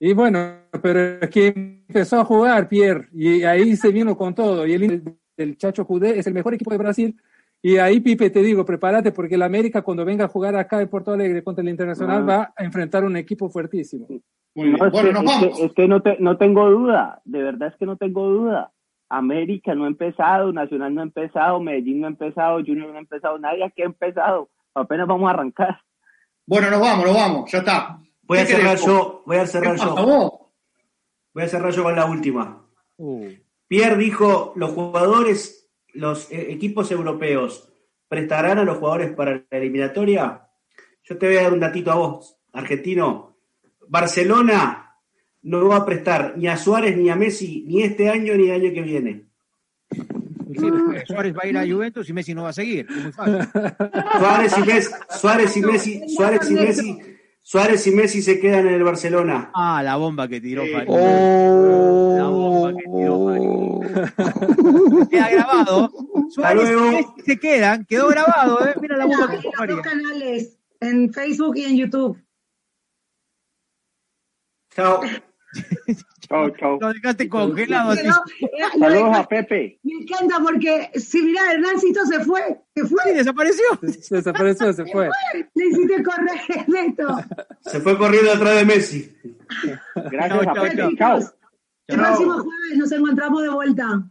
G: y bueno, pero es que empezó a jugar Pierre y ahí se vino con todo. Y el, el Chacho Judé es el mejor equipo de Brasil. Y ahí, Pipe, te digo, prepárate porque el América cuando venga a jugar acá en Porto Alegre contra el Internacional ah. va a enfrentar un equipo fuertísimo.
M: No, es, que, no, te, no tengo duda, de verdad es que no tengo duda. América no ha empezado, Nacional no ha empezado, Medellín no ha empezado, Junior no ha empezado, nadie aquí ha empezado. Apenas vamos a arrancar.
B: Bueno, nos vamos, nos vamos, ya está.
P: Voy a cerrar yo, voy a cerrar yo. Voy a cerrar yo con la última. Uh. Pierre dijo, los jugadores, los eh, equipos europeos, ¿prestarán a los jugadores para la eliminatoria? Yo te voy a dar un datito a vos, argentino. Barcelona no va a prestar ni a Suárez ni a Messi ni este año ni el año que viene. (laughs)
K: Suárez va a ir a Juventus y Messi no va a seguir.
P: Suárez y Messi, Suárez y Messi, Suárez y Messi Suárez y Messi se quedan en el Barcelona.
K: Ah, la bomba que tiró eh, oh, La bomba que tiró (laughs) Queda grabado. Suárez y Messi se quedan. Quedó grabado, ¿eh? Mira la bomba que tiró
C: dos canales, en Facebook y en YouTube.
P: Chao. (laughs)
M: Chao, chao.
K: Lo dejaste congelado.
M: Saludos a Pepe.
C: Me encanta porque, si mirá, Hernancito se fue. Se fue.
K: Sí, desapareció.
G: Se desapareció, se, fue.
C: Le hiciste correr, Neto.
P: Se fue corriendo atrás de Messi.
M: Gracias a Pepe. Chao.
C: El próximo jueves nos encontramos de vuelta.